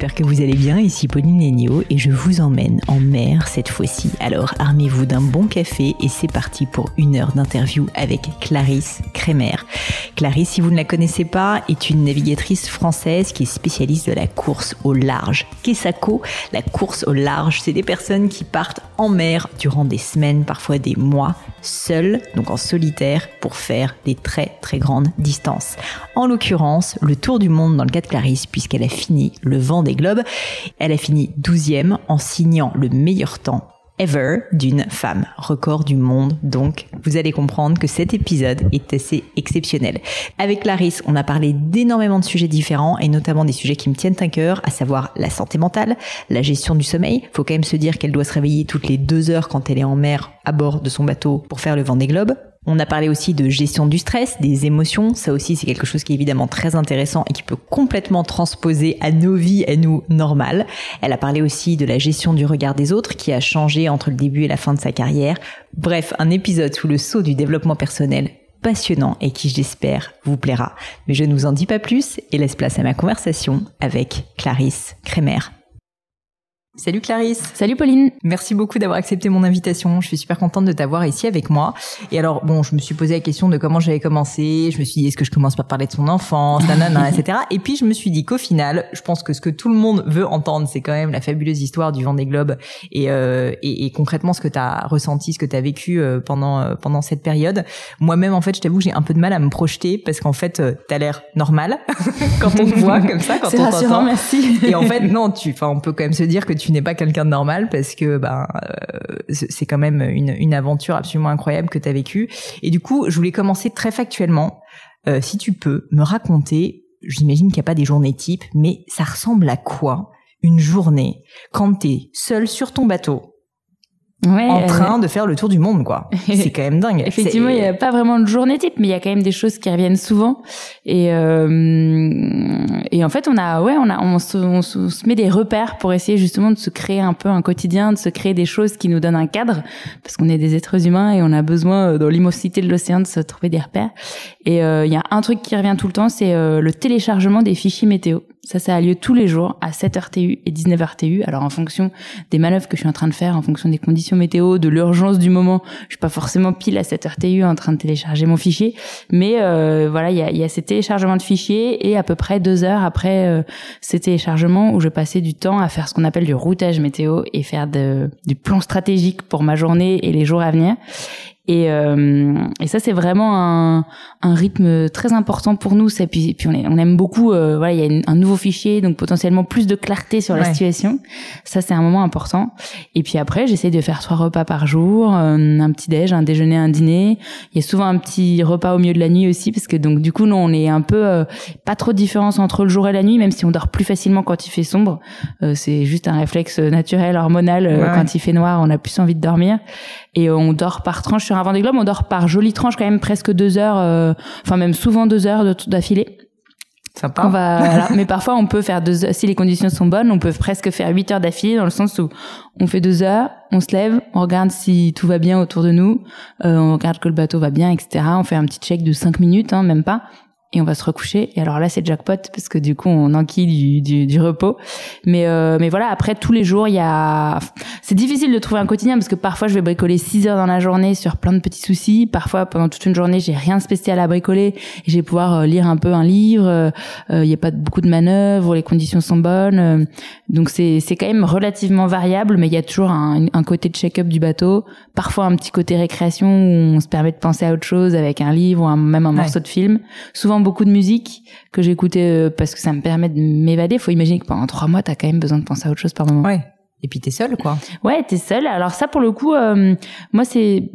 j'espère que vous allez bien. Ici Pauline Lénio et je vous emmène en mer cette fois-ci. Alors armez-vous d'un bon café et c'est parti pour une heure d'interview avec Clarisse Kremer. Clarisse, si vous ne la connaissez pas, est une navigatrice française qui est spécialiste de la course au large. Kessako, la course au large, c'est des personnes qui partent en mer durant des semaines, parfois des mois, seules, donc en solitaire, pour faire des très très grandes distances. En l'occurrence, le tour du monde dans le cas de Clarisse, puisqu'elle a fini le vent des elle a fini 12e en signant le meilleur temps ever d'une femme, record du monde. Donc, vous allez comprendre que cet épisode est assez exceptionnel. Avec Clarisse, on a parlé d'énormément de sujets différents et notamment des sujets qui me tiennent à cœur, à savoir la santé mentale, la gestion du sommeil. Faut quand même se dire qu'elle doit se réveiller toutes les deux heures quand elle est en mer à bord de son bateau pour faire le vent des globes. On a parlé aussi de gestion du stress, des émotions. Ça aussi, c'est quelque chose qui est évidemment très intéressant et qui peut complètement transposer à nos vies, à nous, normales. Elle a parlé aussi de la gestion du regard des autres qui a changé entre le début et la fin de sa carrière. Bref, un épisode sous le sceau du développement personnel passionnant et qui, j'espère, vous plaira. Mais je ne vous en dis pas plus et laisse place à ma conversation avec Clarisse Kremer. Salut Clarisse. Salut Pauline. Merci beaucoup d'avoir accepté mon invitation. Je suis super contente de t'avoir ici avec moi. Et alors, bon, je me suis posé la question de comment j'avais commencé. Je me suis dit, est-ce que je commence par parler de son enfance, nanana, etc. Et puis, je me suis dit qu'au final, je pense que ce que tout le monde veut entendre, c'est quand même la fabuleuse histoire du Vendée Globe et, euh, et, et concrètement ce que tu as ressenti, ce que tu as vécu euh, pendant, euh, pendant cette période. Moi-même, en fait, je t'avoue que j'ai un peu de mal à me projeter parce qu'en fait, euh, tu as l'air normal quand on te voit comme ça, quand on t'entend. C'est rassurant, merci. Et en fait, non, tu, enfin, on peut quand même se dire que tu n'es pas quelqu'un de normal parce que ben euh, c'est quand même une, aventure absolument incroyable que tu as vécue. Et du coup, je voulais commencer très factuellement. Euh, si tu peux me raconter, j'imagine qu'il n'y a pas des journées types, mais ça ressemble à quoi une journée quand tu es seul sur ton bateau? Ouais, en train de faire le tour du monde, quoi. C'est quand même dingue. Effectivement, il n'y a pas vraiment de journée type, mais il y a quand même des choses qui reviennent souvent. Et euh, et en fait, on a ouais, on a on se, on se met des repères pour essayer justement de se créer un peu un quotidien, de se créer des choses qui nous donnent un cadre, parce qu'on est des êtres humains et on a besoin dans l'immensité de l'océan de se trouver des repères. Et euh, il y a un truc qui revient tout le temps, c'est euh, le téléchargement des fichiers météo. Ça, ça a lieu tous les jours à 7h TU et 19h TU. Alors, en fonction des manœuvres que je suis en train de faire, en fonction des conditions météo, de l'urgence du moment, je suis pas forcément pile à 7h TU en train de télécharger mon fichier. Mais euh, voilà, il y a, y a ces téléchargements de fichiers et à peu près deux heures après euh, ces téléchargements où je passais du temps à faire ce qu'on appelle du routage météo et faire de, du plan stratégique pour ma journée et les jours à venir. Et, euh, et ça, c'est vraiment un, un, rythme très important pour nous. Et puis, puis on, est, on, aime beaucoup. Euh, voilà, il y a un nouveau fichier, donc potentiellement plus de clarté sur la ouais. situation. Ça, c'est un moment important. Et puis après, j'essaie de faire trois repas par jour, euh, un petit déj, un déjeuner, un dîner. Il y a souvent un petit repas au milieu de la nuit aussi, parce que donc du coup, nous, on est un peu euh, pas trop de différence entre le jour et la nuit, même si on dort plus facilement quand il fait sombre. Euh, c'est juste un réflexe naturel, hormonal. Ouais. Quand il fait noir, on a plus envie de dormir. Et on dort par tranche sur un Vendée Globe, on dort par jolie tranche quand même presque deux heures, euh, enfin même souvent deux heures d'affilée. Sympa. On va, voilà. Mais parfois, on peut faire deux heures, si les conditions sont bonnes, on peut presque faire huit heures d'affilée dans le sens où on fait deux heures, on se lève, on regarde si tout va bien autour de nous, euh, on regarde que le bateau va bien, etc. On fait un petit check de cinq minutes, hein, même pas et on va se recoucher. Et alors là, c'est jackpot parce que du coup, on enquille du, du, du repos. Mais euh, mais voilà, après tous les jours, il y a. C'est difficile de trouver un quotidien parce que parfois, je vais bricoler 6 heures dans la journée sur plein de petits soucis. Parfois, pendant toute une journée, j'ai rien de spécial à bricoler et je vais pouvoir euh, lire un peu un livre. Il euh, n'y a pas beaucoup de manœuvres, les conditions sont bonnes. donc c'est c'est quand même relativement variable, mais il y a toujours un, un côté de check-up du bateau. Parfois, un petit côté récréation où on se permet de penser à autre chose avec un livre ou un, même un morceau ouais. de film. Souvent beaucoup de musique que j'écoutais euh, parce que ça me permet de m'évader. Faut imaginer que pendant trois mois, t'as quand même besoin de penser à autre chose par moment. Ouais. Et puis t'es seule, quoi. Ouais, t'es seule. Alors ça, pour le coup, euh, moi, c'est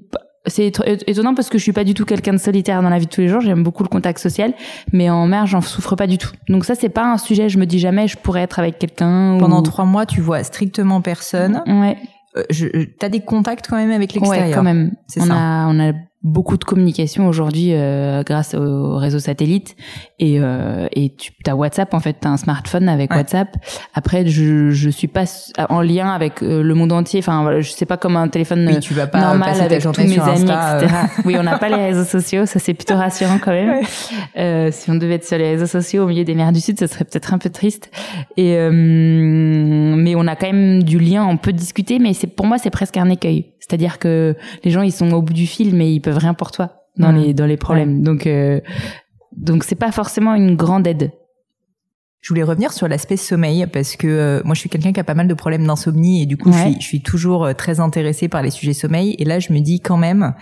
c'est étonnant parce que je suis pas du tout quelqu'un de solitaire dans la vie de tous les jours. J'aime beaucoup le contact social, mais en mer, j'en souffre pas du tout. Donc ça, c'est pas un sujet. Je me dis jamais je pourrais être avec quelqu'un. Pendant ou... trois mois, tu vois strictement personne. Ouais. Euh, je, t'as des contacts quand même avec l'extérieur. Ouais, quand même. C'est on ça. a, on a beaucoup de communication aujourd'hui euh, grâce aux réseaux satellites et euh, et tu as WhatsApp en fait, tu as un smartphone avec WhatsApp. Après je je suis pas en lien avec euh, le monde entier, enfin voilà, je sais pas comme un téléphone oui, tu vas pas normal avec tous mes amis Insta, etc. oui, on n'a pas les réseaux sociaux, ça c'est plutôt rassurant quand même. Euh, si on devait être sur les réseaux sociaux au milieu des mers du sud, ça serait peut-être un peu triste et mais on a quand même du lien, on peut discuter mais c'est pour moi c'est presque un écueil. C'est-à-dire que les gens ils sont au bout du fil mais ils peuvent rien pour toi dans les dans les problèmes. Donc euh, donc c'est pas forcément une grande aide. Je voulais revenir sur l'aspect sommeil parce que euh, moi je suis quelqu'un qui a pas mal de problèmes d'insomnie et du coup je, suis, je suis toujours euh, très intéressée par les sujets sommeil et là je me dis quand même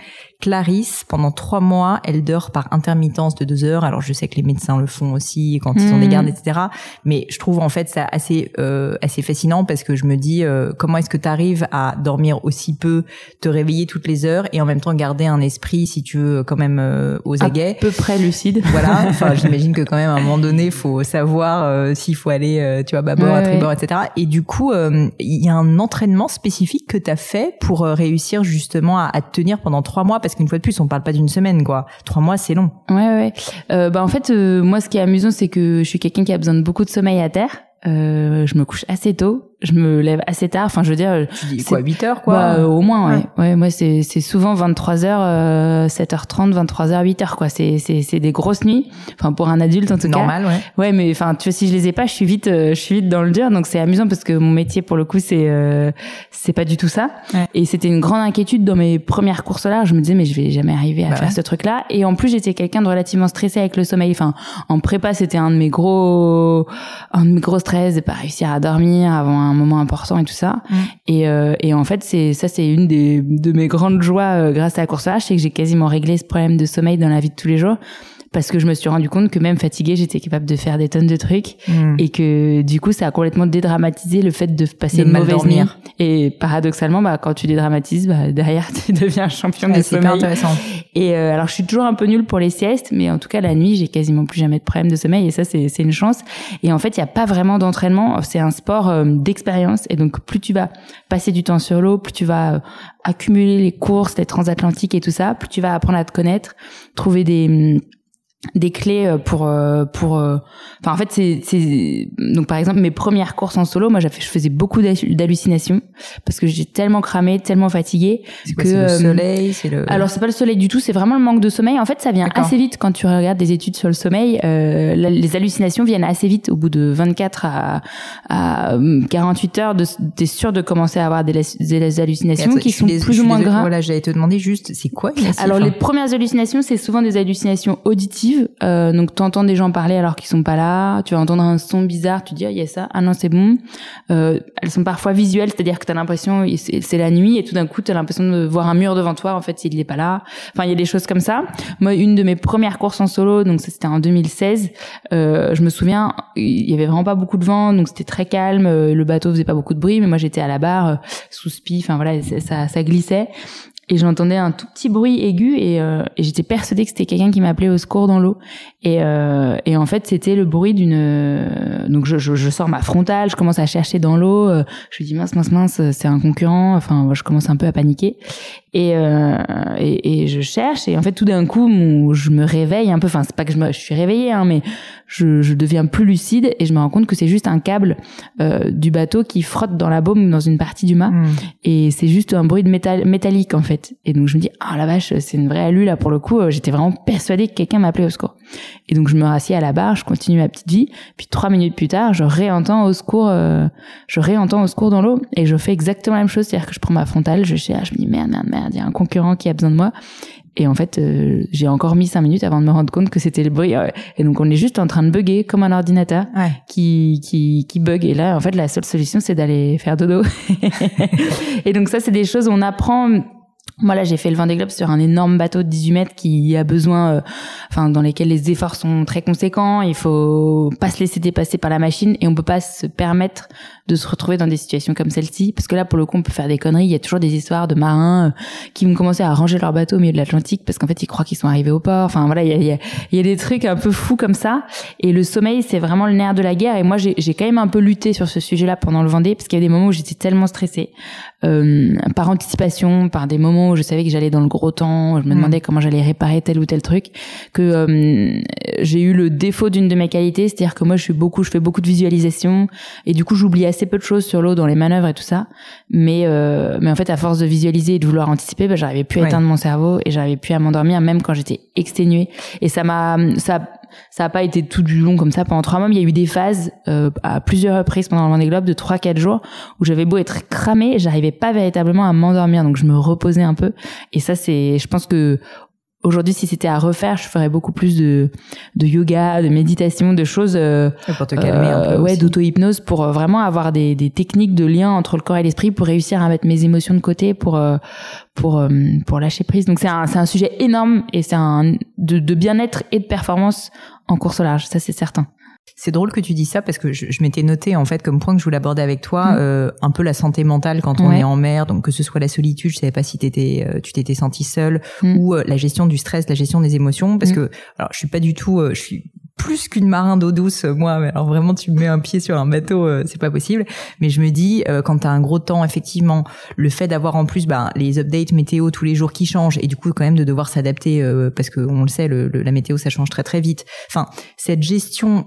Clarisse, pendant trois mois, elle dort par intermittence de deux heures. Alors je sais que les médecins le font aussi quand ils ont des hmm. gardes, etc. Mais je trouve en fait ça assez euh, assez fascinant parce que je me dis euh, comment est-ce que tu arrives à dormir aussi peu, te réveiller toutes les heures et en même temps garder un esprit, si tu veux, quand même euh, aux aguets. À peu près lucide. Voilà. Enfin, j'imagine que quand même à un moment donné, faut savoir s'il faut aller, tu vois, bâbord, à tribord, etc. Et du coup, il y a un entraînement spécifique que tu as fait pour réussir justement à, à tenir pendant trois mois parce qu'une fois de plus, on parle pas d'une semaine, quoi. Trois mois, c'est long. Ouais, ouais. Euh, bah en fait, euh, moi, ce qui est amusant, c'est que je suis quelqu'un qui a besoin de beaucoup de sommeil à terre. Euh, je me couche assez tôt je me lève assez tard. Enfin, je veux dire, tu dis quoi, 8 heures, quoi bah, Au moins, ouais. ouais. moi, c'est c'est souvent 23 h 7h30, 23 h 8 h quoi. C'est c'est c'est des grosses nuits. Enfin, pour un adulte en tout Normal, cas. ouais. Ouais, mais enfin, tu vois, si je les ai pas, je suis vite, euh, je suis vite dans le dur. Donc c'est amusant parce que mon métier, pour le coup, c'est euh, c'est pas du tout ça. Et c'était une grande inquiétude dans mes premières courses là. Je me disais, mais je vais jamais arriver à bah faire ce truc-là. Et en plus, j'étais quelqu'un de relativement stressé avec le sommeil. Enfin, en prépa, c'était un de mes gros, un de mes gros stress de pas réussir à dormir avant un moment important et tout ça. Mm. Et, euh, et en fait, c'est ça, c'est une des de mes grandes joies euh, grâce à la course à c'est que j'ai quasiment réglé ce problème de sommeil dans la vie de tous les jours parce que je me suis rendu compte que même fatiguée, j'étais capable de faire des tonnes de trucs hmm. et que du coup, ça a complètement dédramatisé le fait de passer une mauvaise dormir. nuit. Et paradoxalement, bah, quand tu dédramatises, bah, derrière, tu deviens champion de sommeil. intéressant. Et euh, alors, je suis toujours un peu nulle pour les siestes, mais en tout cas, la nuit, j'ai quasiment plus jamais de problème de sommeil et ça, c'est une chance. Et en fait, il n'y a pas vraiment d'entraînement. C'est un sport euh, d'expérience et donc plus tu vas passer du temps sur l'eau, plus tu vas euh, accumuler les courses, les transatlantiques et tout ça, plus tu vas apprendre à te connaître, trouver des des clés euh, pour euh, pour euh, enfin en fait c'est c'est donc par exemple mes premières courses en solo moi je faisais beaucoup d'hallucinations parce que j'étais tellement cramée tellement fatiguée que c'est le soleil c'est le alors c'est pas le soleil du tout c'est vraiment le manque de sommeil. En fait ça vient assez vite quand tu regardes des études sur le sommeil. Les hallucinations viennent assez vite au bout de 24 à, à 48 heures t'es sûr de commencer à avoir des, des hallucinations qui sont plus ou moins graves. voilà j'allais te demander juste c'est quoi alors les premières hallucinations c'est souvent des hallucinations auditives euh, donc tu entends des gens parler alors qu'ils sont pas là, tu vas entendre un son bizarre, tu dis ah y a ça, ah non c'est bon. Euh, elles sont parfois visuelles, c'est-à-dire que tu as l'impression c'est la nuit et tout d'un coup tu as l'impression de voir un mur devant toi en fait il est pas là. Enfin il y a des choses comme ça. Moi une de mes premières courses en solo donc c'était en 2016, euh, je me souviens il y avait vraiment pas beaucoup de vent donc c'était très calme, euh, le bateau faisait pas beaucoup de bruit mais moi j'étais à la barre euh, sous spi, enfin voilà ça ça glissait et j'entendais un tout petit bruit aigu et, euh, et j'étais persuadée que c'était quelqu'un qui m'appelait au secours dans l'eau. Et, euh, et en fait c'était le bruit d'une euh, donc je, je, je, sors ma frontale je commence à chercher dans l'eau euh, je me dis mince mince mince c'est un concurrent enfin je commence un peu à paniquer et, euh, et, et je cherche et en fait tout d'un coup je me réveille un peu. Enfin c'est pas que je me je suis réveillée hein, mais je, je deviens plus lucide et je me rends compte que c'est juste un câble euh, du bateau qui frotte dans la baume dans une partie du mât. Hmm. et c'est juste un bruit de métal métallique en fait. Et donc je me dis ah la vache c'est une vraie alu là pour le coup. Euh, j'étais vraiment persuadée que quelqu'un m'appelait au secours. Et donc je me rassieds à la barre je continue ma petite vie. Puis trois minutes plus tard je réentends au secours euh, je réentends au secours dans l'eau et je fais exactement la même chose. C'est-à-dire que je prends ma frontale je cherche je me dis merde merde merde il y a un concurrent qui a besoin de moi et en fait, euh, j'ai encore mis cinq minutes avant de me rendre compte que c'était le bruit. Et donc, on est juste en train de bugger comme un ordinateur qui, qui, qui bug. Et là, en fait, la seule solution, c'est d'aller faire dodo. et donc, ça, c'est des choses où on apprend moi là j'ai fait le Vendée Globe sur un énorme bateau de 18 mètres qui a besoin, euh, enfin dans lesquels les efforts sont très conséquents. Il faut pas se laisser dépasser par la machine et on peut pas se permettre de se retrouver dans des situations comme celle-ci parce que là pour le coup on peut faire des conneries. Il y a toujours des histoires de marins euh, qui vont commencer à ranger leur bateau au milieu de l'Atlantique parce qu'en fait ils croient qu'ils sont arrivés au port. Enfin voilà il y a, y, a, y a, des trucs un peu fous comme ça. Et le sommeil c'est vraiment le nerf de la guerre. Et moi j'ai quand même un peu lutté sur ce sujet-là pendant le Vendée parce qu'il y a des moments où j'étais tellement stressée euh, par anticipation, par des moments moments où je savais que j'allais dans le gros temps, je me mm. demandais comment j'allais réparer tel ou tel truc, que euh, j'ai eu le défaut d'une de mes qualités, c'est-à-dire que moi je suis beaucoup, je fais beaucoup de visualisation et du coup j'oublie assez peu de choses sur l'eau dans les manœuvres et tout ça. Mais euh, mais en fait à force de visualiser et de vouloir anticiper, bah, j'arrivais plus à éteindre mon cerveau et j'arrivais plus à m'endormir même quand j'étais exténuée. Et ça m'a ça ça n'a pas été tout du long comme ça pendant trois mois, mais il y a eu des phases euh, à plusieurs reprises pendant le Vendée Globe de trois quatre jours où j'avais beau être cramée, j'arrivais pas véritablement à m'endormir, donc je me reposais un peu. Et ça, c'est, je pense que aujourd'hui, si c'était à refaire, je ferais beaucoup plus de, de yoga, de méditation, de choses. Euh, pour te calmer un peu. Euh, ouais, d'auto-hypnose pour euh, vraiment avoir des, des techniques de lien entre le corps et l'esprit pour réussir à mettre mes émotions de côté pour pour pour lâcher prise. Donc c'est un c'est un sujet énorme et c'est un de, de bien-être et de performance en course au large, ça c'est certain. C'est drôle que tu dis ça parce que je, m'étais noté en fait comme point que je voulais aborder avec toi mm. euh, un peu la santé mentale quand on est en mer, donc que ce soit la solitude, je savais pas si t'étais, euh, tu t'étais senti seule mm. ou euh, la gestion du stress, la gestion des émotions, parce mm. que alors je suis pas du tout, je suis plus qu'une marin d'eau douce moi mais alors vraiment tu me mets un pied sur un bateau c'est pas possible mais je me dis quand t'as un gros temps effectivement le fait d'avoir en plus bah, les updates météo tous les jours qui changent et du coup quand même de devoir s'adapter parce que on le sait le, la météo ça change très très vite enfin cette gestion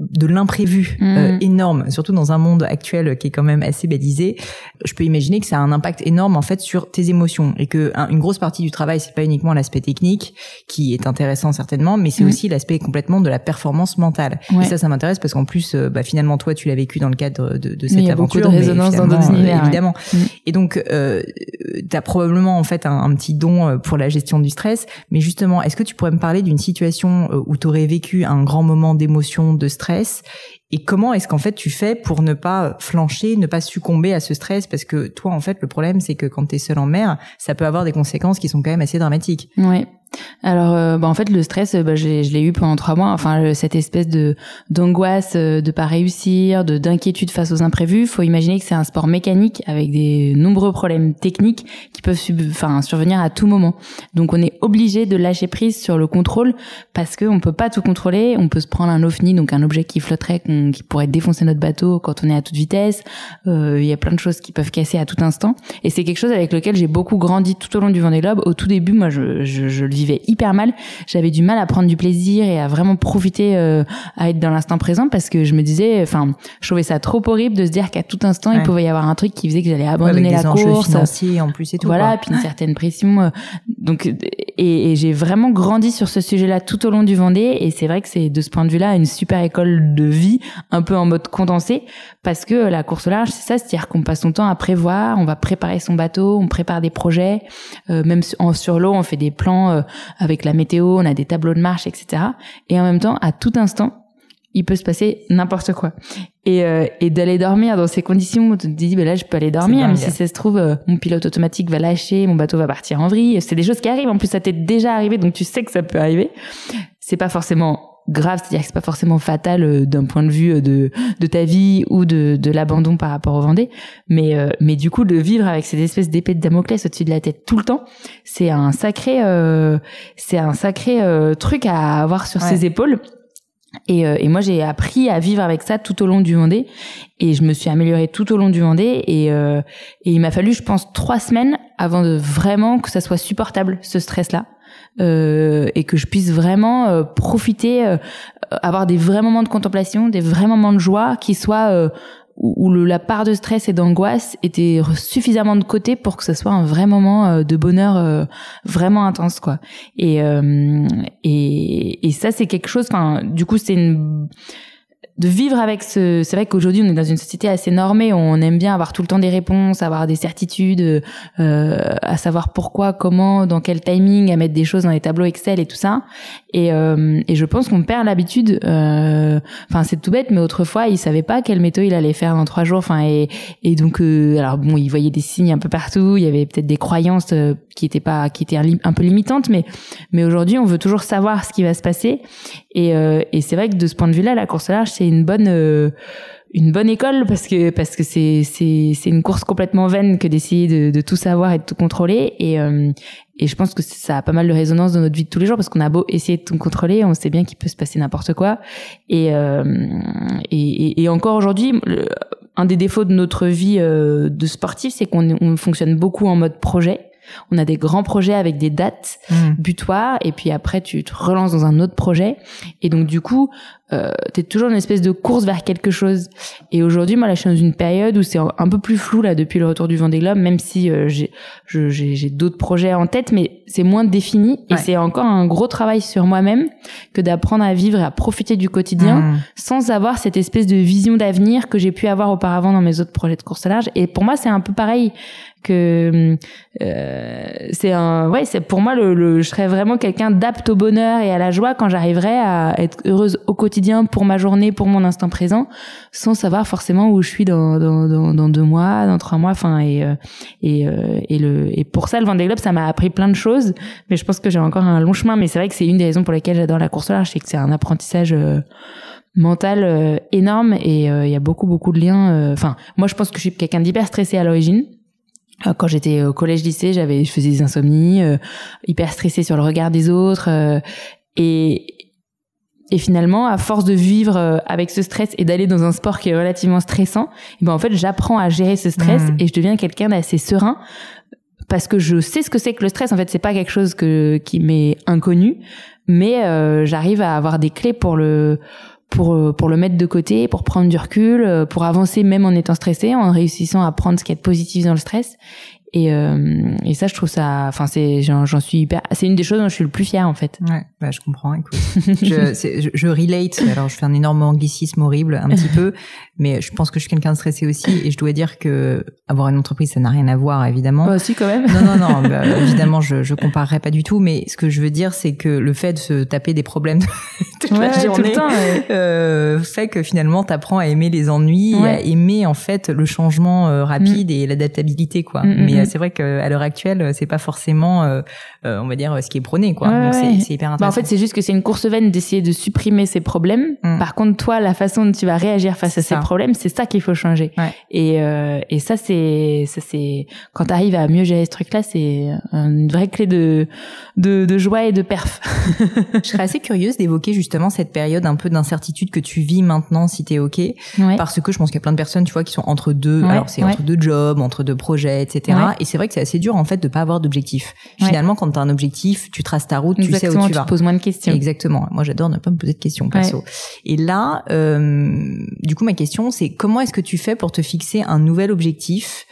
de l'imprévu mm. euh, énorme, surtout dans un monde actuel qui est quand même assez balisé, je peux imaginer que ça a un impact énorme en fait sur tes émotions et que une grosse partie du travail c'est pas uniquement l'aspect technique qui est intéressant certainement, mais c'est mm. aussi l'aspect complètement de la performance mentale. Et ça, ça m'intéresse parce qu'en plus, euh, bah, finalement toi tu l'as vécu dans le cadre de, de cette il y a aventure, beaucoup de résonance dans d'autres univers, évidemment. Mm. Et donc, euh, tu as probablement en fait un, un, petit don euh, pour la gestion du stress, mais justement, est-ce que tu pourrais me parler d'une situation où tu aurais vécu un grand moment d'émotion, de stress et comment est-ce qu'en fait tu fais pour ne pas flancher, ne pas succomber à ce stress? Parce que toi, en fait, le problème, c'est que quand tu es seul en mer, ça peut avoir des conséquences qui sont quand même assez dramatiques. Oui alors, euh, bah, en fait, le stress, bah, je l'ai eu pendant trois mois. Enfin, cette espèce de d'angoisse euh, de pas réussir, de d'inquiétude face aux imprévus. Faut imaginer que c'est un sport mécanique avec des nombreux problèmes techniques qui peuvent enfin survenir à tout moment. Donc, on est obligé de lâcher prise sur le contrôle parce que on peut pas tout contrôler. On peut se prendre un ovni, donc un objet qui flotterait, qui pourrait défoncer notre bateau quand on est à toute vitesse. Euh, il y a plein de choses qui peuvent casser à tout instant. Et c'est quelque chose avec lequel j'ai beaucoup grandi tout au long du Vendée Globe. Au tout début, moi, je, je, je le vivais hyper mal. J'avais du mal à prendre du plaisir et à vraiment profiter euh, à être dans l'instant présent parce que je me disais, enfin, je trouvais ça trop horrible de se dire qu'à tout instant il pouvait y avoir un truc qui faisait que j'allais abandonner la course. financiers en plus et tout. Voilà, puis une certaine pression. Euh, donc, et, et j'ai vraiment grandi sur ce sujet-là tout au long du Vendée et c'est vrai que c'est de ce point de vue-là une super école de vie, un peu en mode condensé parce que la course au large, c'est ça, c'est-à-dire qu'on passe son temps à prévoir, on va préparer son bateau, on prépare des projets, euh, même en, sur l'eau, on fait des plans euh, avec la météo, on a des tableaux de marche, etc. Et en même temps, à tout instant, il peut se passer n'importe quoi. Et, euh, et d'aller dormir dans ces conditions, tu te dis, ben là, je peux aller dormir, mais si ça se trouve, euh, mon pilote automatique va lâcher, mon bateau va partir en vrille. C'est des choses qui arrivent. En plus, ça t'est déjà arrivé, donc tu sais que ça peut arriver. C'est pas forcément grave, c'est-à-dire que c'est pas forcément fatal euh, d'un point de vue euh, de, de ta vie ou de, de l'abandon par rapport au Vendée, mais euh, mais du coup de vivre avec cette espèce d'épée de Damoclès au-dessus de la tête tout le temps, c'est un sacré c'est un sacré truc à avoir sur ses épaules. Et, et moi j'ai appris à vivre avec ça tout au long du Vendée. Et je me suis améliorée tout au long du Vendée. Et, et il m'a fallu je pense trois semaines avant de vraiment que ça soit supportable ce stress là euh, et que je puisse vraiment euh, profiter, euh, avoir des vrais moments de contemplation, des vrais moments de joie qui soient où, la part de stress et d'angoisse était suffisamment de côté pour que ce soit un vrai moment de bonheur vraiment intense quoi. Et et, et ça c'est quelque chose. Enfin, du coup c'est une de vivre avec ce. C'est vrai qu'aujourd'hui, on est dans une société assez normée. On aime bien avoir tout le temps des réponses, avoir des certitudes, euh, à savoir pourquoi, comment, dans quel timing, à mettre des choses dans les tableaux Excel et tout ça. Et, euh, et je pense qu'on perd l'habitude. Euh, enfin, c'est tout bête, mais autrefois, il savait pas quelle méthode il allait faire dans trois jours. Enfin, et, et donc, euh, alors bon, il voyait des signes un peu partout. Il y avait peut-être des croyances euh, qui étaient pas, qui étaient un, peu limitantes, mais mais aujourd'hui, on veut toujours savoir ce qui va se passer. Et, euh, et c'est vrai que de ce point de vue-là, la course à large, c'est une bonne euh, une bonne école parce que parce que c'est c'est c'est une course complètement vaine que d'essayer de, de tout savoir et de tout contrôler. Et euh, et je pense que ça a pas mal de résonance dans notre vie de tous les jours parce qu'on a beau essayer de tout contrôler, on sait bien qu'il peut se passer n'importe quoi. Et, euh, et, et encore aujourd'hui un des défauts de notre vie de sportif c'est qu'on on fonctionne beaucoup en mode projet On a des grands projets avec des dates Mm. butoirs et puis après tu te relances dans un autre projet et donc du coup euh, t'es toujours une espèce de course vers quelque chose. Et aujourd'hui, moi là, je suis dans une période où c'est un peu plus flou là depuis le retour du Vendée Globe, même si euh, j'ai j'ai d'autres projets en tête, mais c'est moins défini et Ouais. c'est encore un gros travail sur moi-même que d'apprendre à vivre et à profiter du quotidien Mm. sans avoir cette espèce de vision d'avenir que j'ai pu avoir auparavant dans mes autres projets de course à large. Et pour moi, c'est un peu pareil que euh, c'est un ouais c'est pour moi le, le je serais vraiment quelqu'un d'apte au bonheur et à la joie quand j'arriverai à être heureuse au quotidien pour ma journée pour mon instant présent sans savoir forcément où je suis dans dans deux mois dans trois mois enfin et euh, et euh, et le et pour ça le Vendée Globe ça m'a appris plein de choses mais je pense que j'ai encore un long chemin mais c'est vrai que c'est une des raisons pour lesquelles j'adore la course à large c'est que c'est un apprentissage euh, mental énorme et il y a beaucoup beaucoup de liens enfin moi je pense que je suis quelqu'un d'hyper stressé à l'origine. Quand j'étais au collège lycée j'avais je faisais des insomnies hyper stressée sur le regard des autres et et finalement à force de vivre euh, avec ce stress et d'aller dans un sport qui est relativement stressant eh ben en fait j'apprends à gérer ce stress Mhm. et je deviens quelqu'un d'assez serein parce que je sais ce que c'est que le stress en fait c'est pas quelque chose que qui m'est inconnu mais euh, j'arrive à avoir des clés pour le pour euh, pour le mettre de côté, pour prendre du recul, euh, pour avancer même en étant stressé, en réussissant à prendre ce qui est positif dans le stress. Et euh, et ça je trouve ça enfin c'est j'en suis hyper c'est une des choses dont je suis le plus fière en fait. Ouais, bah, je comprends. Écoute, je, c'est- je, je relate. Alors, je fais un énorme anglicisme horrible, un petit peu, mais je pense que je suis quelqu'un de stressé aussi, et je dois dire que avoir une entreprise, ça n'a rien à voir, évidemment. Bah, si quand même. Non, non, non. bah, évidemment, je, je comparerai pas du tout, mais ce que je veux dire, c'est que le fait de se taper des problèmes toute Ouais, la tout le journée temps, ouais. euh, fait que finalement, t'apprends à aimer les ennuis, et à aimer en fait le changement euh, rapide et l'adaptabilité, quoi. Mm, mm, mais mm. euh, c'est vrai qu'à l'heure actuelle, c'est pas forcément, euh, euh, on va dire, ce qui est prôné, quoi. Ouais, Donc ouais. c'est hyper Bah, en intéressant. fait, c'est juste que c'est une course vaine d'essayer de supprimer ces problèmes. Mm. Par contre, toi, la façon dont tu vas réagir face à C'est ces ça. problèmes, c'est ça qu'il faut changer. Ouais. Et, euh, et ça, c'est, ça, c'est, quand tu arrives à mieux gérer ce truc-là, c'est une vraie clé de, de, de joie et de perf. Je serais assez curieuse d'évoquer justement cette période un peu d'incertitude que tu vis maintenant, si t'es ok, Ouais. parce que je pense qu'il y a plein de personnes, tu vois, qui sont entre deux. Ouais, alors c'est ouais. entre deux jobs, entre deux projets, etc. Ouais. Et c'est vrai que c'est assez dur en fait de pas avoir d'objectif. Ouais. Finalement, quand t'as un objectif, tu traces ta route, tu sais où tu tu vas. te poses moins de questions. Exactement. Moi, j'adore ne pas me poser de questions perso. Et là, euh, du coup, ma question, c'est comment est-ce que tu fais pour te fixer un nouvel objectif?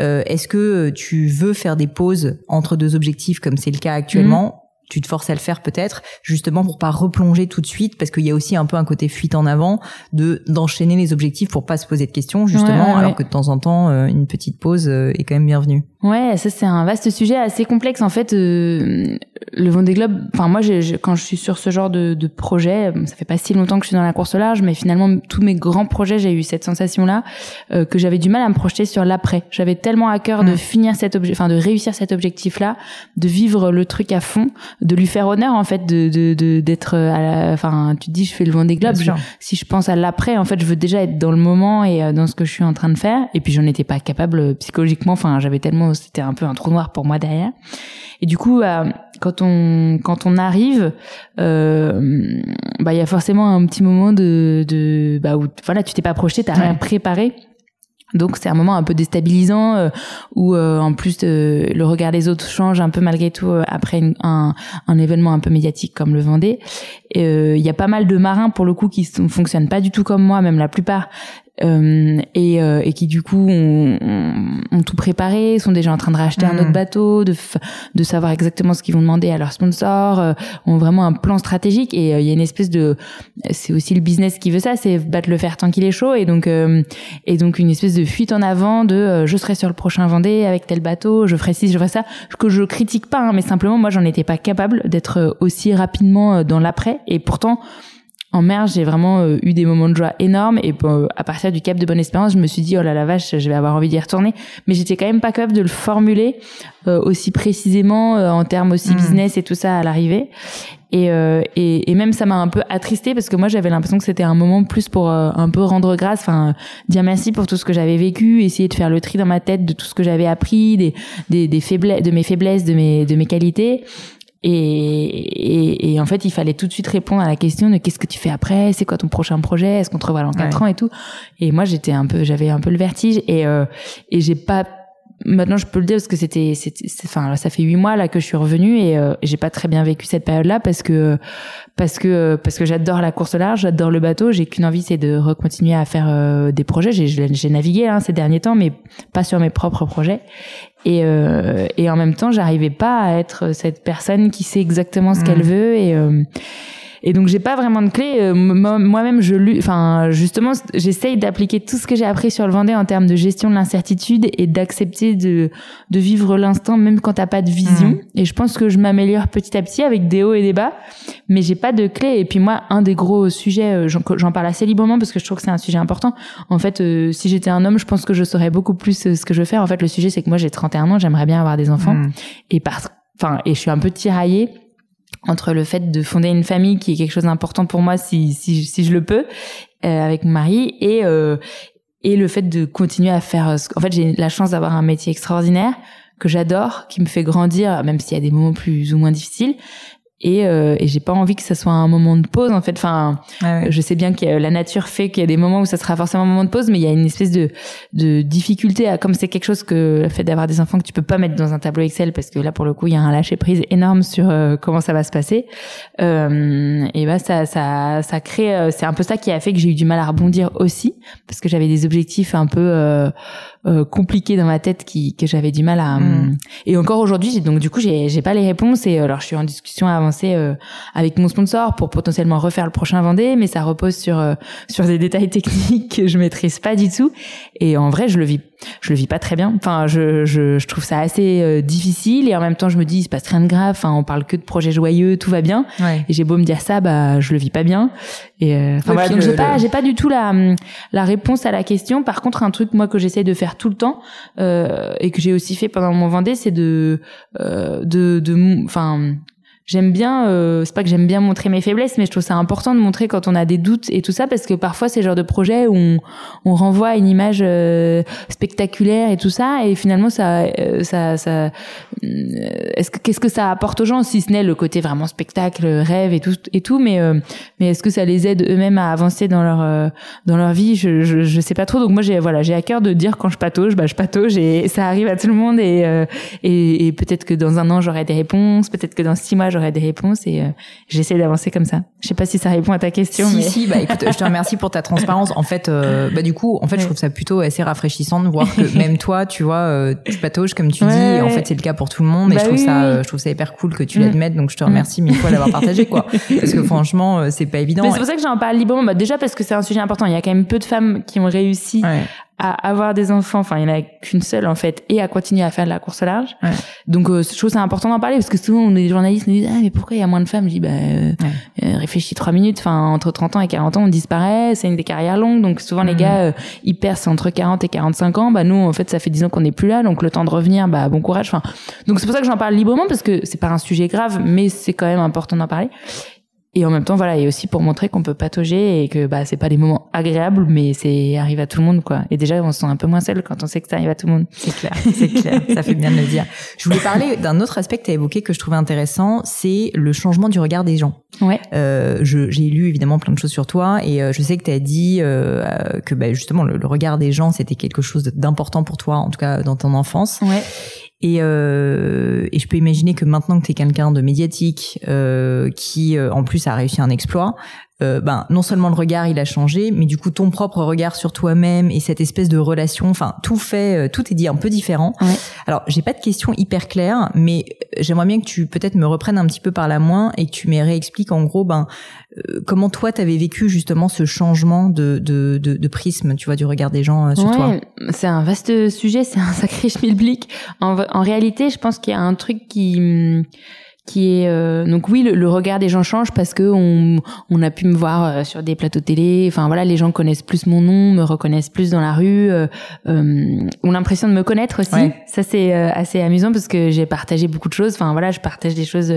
Euh, Est-ce que tu veux faire des pauses entre deux objectifs, comme c'est le cas actuellement Tu te forces à le faire peut-être, justement pour pas replonger tout de suite, parce qu'il y a aussi un peu un côté fuite en avant de d'enchaîner les objectifs pour pas se poser de questions, justement, Ouais, ouais, alors ouais. que de temps en temps, euh, une petite pause euh, est quand même bienvenue. Ouais, ça c'est un vaste sujet assez complexe en fait. euh, le Vendée Globe, enfin moi, j'ai- quand je suis sur ce genre de, de projet, ça fait pas si longtemps que je suis dans la course au large, mais finalement tous mes grands projets, j'ai eu cette sensation-là euh, que j'avais du mal à me projeter sur l'après. J'avais tellement à cœur de Mm. finir cet objet, enfin de réussir cet objectif-là, de vivre le truc à fond, de lui faire honneur en fait, de de de- d'être, à la- enfin tu te dis je fais le Vendée Globe, sûr. si je pense à l'après, en fait, je veux déjà être dans le moment et euh, dans ce que je suis en train de faire. Et puis, j'en étais pas capable euh, psychologiquement. Enfin, j'avais tellement, c'était un peu un trou noir pour moi derrière. Et du coup, euh, quand on quand on arrive, euh, bah, il y a forcément un petit moment de de bah où voilà, tu t'es pas projeté, t'as rien Ouais. préparé. Donc c'est un moment un peu déstabilisant euh, où euh, en plus euh, le regard des autres change un peu malgré tout après une- un, un événement un peu médiatique comme le Vendée. Il y a pas mal de marins pour le coup qui ne fonctionnent pas du tout comme moi, même la plupart, euh, et, euh, et qui du coup ont, ont- tout préparé, sont déjà en train de racheter un Mhm. autre bateau, de, de savoir exactement ce qu'ils vont demander à leurs sponsors, euh, ont vraiment un plan stratégique. Et euh, il y a une espèce de, c'est aussi le business qui veut ça, c'est battre le fer tant qu'il est chaud. Et donc euh, et donc une espèce de fuite en avant de euh, je serai sur le prochain Vendée avec tel bateau, je ferai ci, je ferai ça, que je critique pas, hein, mais simplement moi j'en étais pas capable d'être aussi rapidement dans l'après. Et pourtant en mer, j'ai vraiment euh, eu des moments de joie énormes et euh, à partir du Cap de Bonne Espérance, je me suis dit oh là la vache, je vais avoir envie d'y retourner, mais j'étais quand même pas capable de le formuler euh, aussi précisément euh, en termes aussi Mhm. business et tout ça à l'arrivée. Et, euh, et, et même ça m'a un peu attristé parce que moi j'avais l'impression que c'était un moment plus pour euh, un peu rendre grâce, enfin dire merci pour tout ce que j'avais vécu, essayer de faire le tri dans ma tête de tout ce que j'avais appris, des, des, des faiblesses, de mes faiblesses, de mes, de mes qualités. Et, et, et en fait, il fallait tout de suite répondre à la question de qu'est-ce que tu fais après, c'est quoi ton prochain projet, est-ce qu'on te revoit dans quatre Ouais. ans et tout. Et moi, j'étais un peu, j'avais un peu le vertige et euh, et j'ai pas maintenant je peux le dire parce que c'était enfin ça fait huit mois là que je suis revenue et euh, j'ai pas très bien vécu cette période là parce que parce que parce que j'adore la course large j'adore le bateau j'ai qu'une envie c'est de recontinuer à faire euh, des projets j'ai j'ai navigué hein, ces derniers temps mais pas sur mes propres projets et euh, et en même temps j'arrivais pas à être cette personne qui sait exactement ce qu'elle mmh. veut et et donc j'ai pas vraiment de clé. Euh, moi-même, je enfin justement, j'essaye d'appliquer tout ce que j'ai appris sur le Vendée en termes de gestion de l'incertitude et d'accepter de de vivre l'instant même quand t'as pas de vision. Mmh. Et je pense que je m'améliore petit à petit avec des hauts et des bas, mais j'ai pas de clé. Et puis moi, un des gros sujets, euh, j'en parle assez librement parce que je trouve que c'est un sujet important. En fait, euh, si j'étais un homme, je pense que je saurais beaucoup plus ce que je veux faire. En fait, le sujet c'est que moi j'ai 31 ans, j'aimerais bien avoir des enfants, mmh. et parce enfin et je suis un peu tiraillée entre le fait de fonder une famille qui est quelque chose d'important pour moi si, si, si je le peux euh, avec mon mari et euh, et le fait de continuer à faire en fait j'ai la chance d'avoir un métier extraordinaire que j'adore qui me fait grandir même s'il y a des moments plus ou moins difficiles et, euh, et j'ai pas envie que ça soit un moment de pause en fait. Enfin je sais bien que la nature fait qu'il y a des moments où ça sera forcément un moment de pause mais il y a une espèce de de difficulté à comme c'est quelque chose que le fait d'avoir des enfants que tu peux pas mettre dans un tableau Excel parce que là pour le coup il y a un lâcher prise énorme sur euh, comment ça va se passer. Euh, et bah ça ça ça crée euh, c'est un peu ça qui a fait que j'ai eu du mal à rebondir aussi parce que j'avais des objectifs un peu euh, euh, compliqué dans ma tête qui que j'avais du mal à mm. et encore aujourd'hui donc du coup j'ai j'ai pas les réponses et alors je suis en discussion avancée euh, avec mon sponsor pour potentiellement refaire le prochain Vendée mais ça repose sur euh, sur des détails techniques que je maîtrise pas du tout et en vrai je le vis je le vis pas très bien. Enfin, je, je, je trouve ça assez euh, difficile et en même temps, je me dis, il se passe rien de grave. Enfin, on parle que de projets joyeux, tout va bien. Et j'ai beau me dire ça, bah, je le vis pas bien. Et euh, enfin voilà, donc j'ai pas, j'ai pas du tout la la réponse à la question. Par contre, un truc moi que j'essaie de faire tout le temps euh, et que j'ai aussi fait pendant mon Vendée, c'est de euh, de de, enfin j'aime bien euh, c'est pas que j'aime bien montrer mes faiblesses mais je trouve ça important de montrer quand on a des doutes et tout ça parce que parfois c'est le genre de projet où on, on renvoie à une image euh, spectaculaire et tout ça et finalement ça euh, ça ça est-ce que qu'est-ce que ça apporte aux gens si ce n'est le côté vraiment spectacle rêve et tout et tout mais mais est-ce que ça les aide eux-mêmes à avancer dans leur dans leur vie? Je, je, je sais pas trop. Donc moi j'ai voilà j'ai à cœur de dire quand je patauge bah je patauge et ça arrive à tout le monde et et, et peut-être que dans un an j'aurai des réponses peut-être que dans six mois j'aurai des réponses et euh, j'essaie d'avancer comme ça. Je sais pas si ça répond à ta question. Si, mais... si, bah écoute, je te remercie pour ta transparence. En fait, euh, bah du coup, en fait, je trouve ça plutôt assez rafraîchissant de voir que même toi, tu vois, euh, tu patauges comme tu dis. Et en fait, c'est le cas pour tout le monde. et bah je trouve ça, je trouve ça hyper cool que tu mm. l'admettes. Donc, je te remercie mille fois d'avoir partagé, quoi. Parce que franchement, c'est pas évident. C'est pour ça que j'en parle librement. Bah, déjà parce que c'est un sujet important. Il y a quand même peu de femmes qui ont réussi à avoir des enfants, enfin il y en a qu'une seule en fait, et à continuer à faire de la course à large. Ouais. Donc euh, je trouve c'est important d'en parler parce que souvent on est des journalistes nous disent ah mais pourquoi il y a moins de femmes? Je dis bah euh, euh, réfléchis trois minutes. Enfin entre 30 ans et 40 ans on disparaît, c'est une des carrières longues donc souvent les mhm. gars euh, ils percent entre 40 et 45 ans. Bah nous en fait ça fait 10 ans qu'on n'est plus là donc le temps de revenir bah bon courage. Enfin donc c'est pour ça que j'en parle librement parce que c'est pas un sujet grave mais c'est quand même important d'en parler et en même temps voilà et aussi pour montrer qu'on peut patauger et que bah c'est pas des moments agréables mais c'est arrive à tout le monde quoi. Et déjà on se sent un peu moins seul quand on sait que ça arrive à tout le monde. C'est clair c'est clair. Ça fait bien de le dire. Je voulais parler d'un autre aspect que tu as évoqué que je trouvais intéressant c'est le changement du regard des gens. Ouais. Euh, j'ai lu évidemment plein de choses sur toi et euh, je sais que tu as dit euh, que bah, justement le, le regard des gens c'était quelque chose d'important pour toi en tout cas dans ton enfance. Ouais et, euh, et je peux imaginer que maintenant que tu es quelqu'un de médiatique, euh, qui euh, en plus a réussi un exploit, euh, ben non seulement le regard il a changé, mais du coup ton propre regard sur toi-même et cette espèce de relation, enfin tout fait, euh, tout est dit un peu différent. Ouais. Alors j'ai pas de questions hyper claires, mais euh, j'aimerais bien que tu peut-être me reprennes un petit peu par la main et que tu me réexpliques en gros ben comment toi t'avais vécu justement ce changement de, de, de, de, prisme, tu vois, du regard des gens sur ouais, toi. C'est un vaste sujet, c'est un sacré schmilblick. En, en réalité, je pense qu'il y a un truc qui hum, qui est euh, donc oui le, regard des gens change parce que on, on a pu me voir euh, sur des plateaux télé. Enfin voilà les gens connaissent plus mon nom me reconnaissent plus dans la rue euh, euh ont l'impression de me connaître aussi. Ça c'est assez amusant parce que j'ai partagé beaucoup de choses. Enfin voilà je partage des choses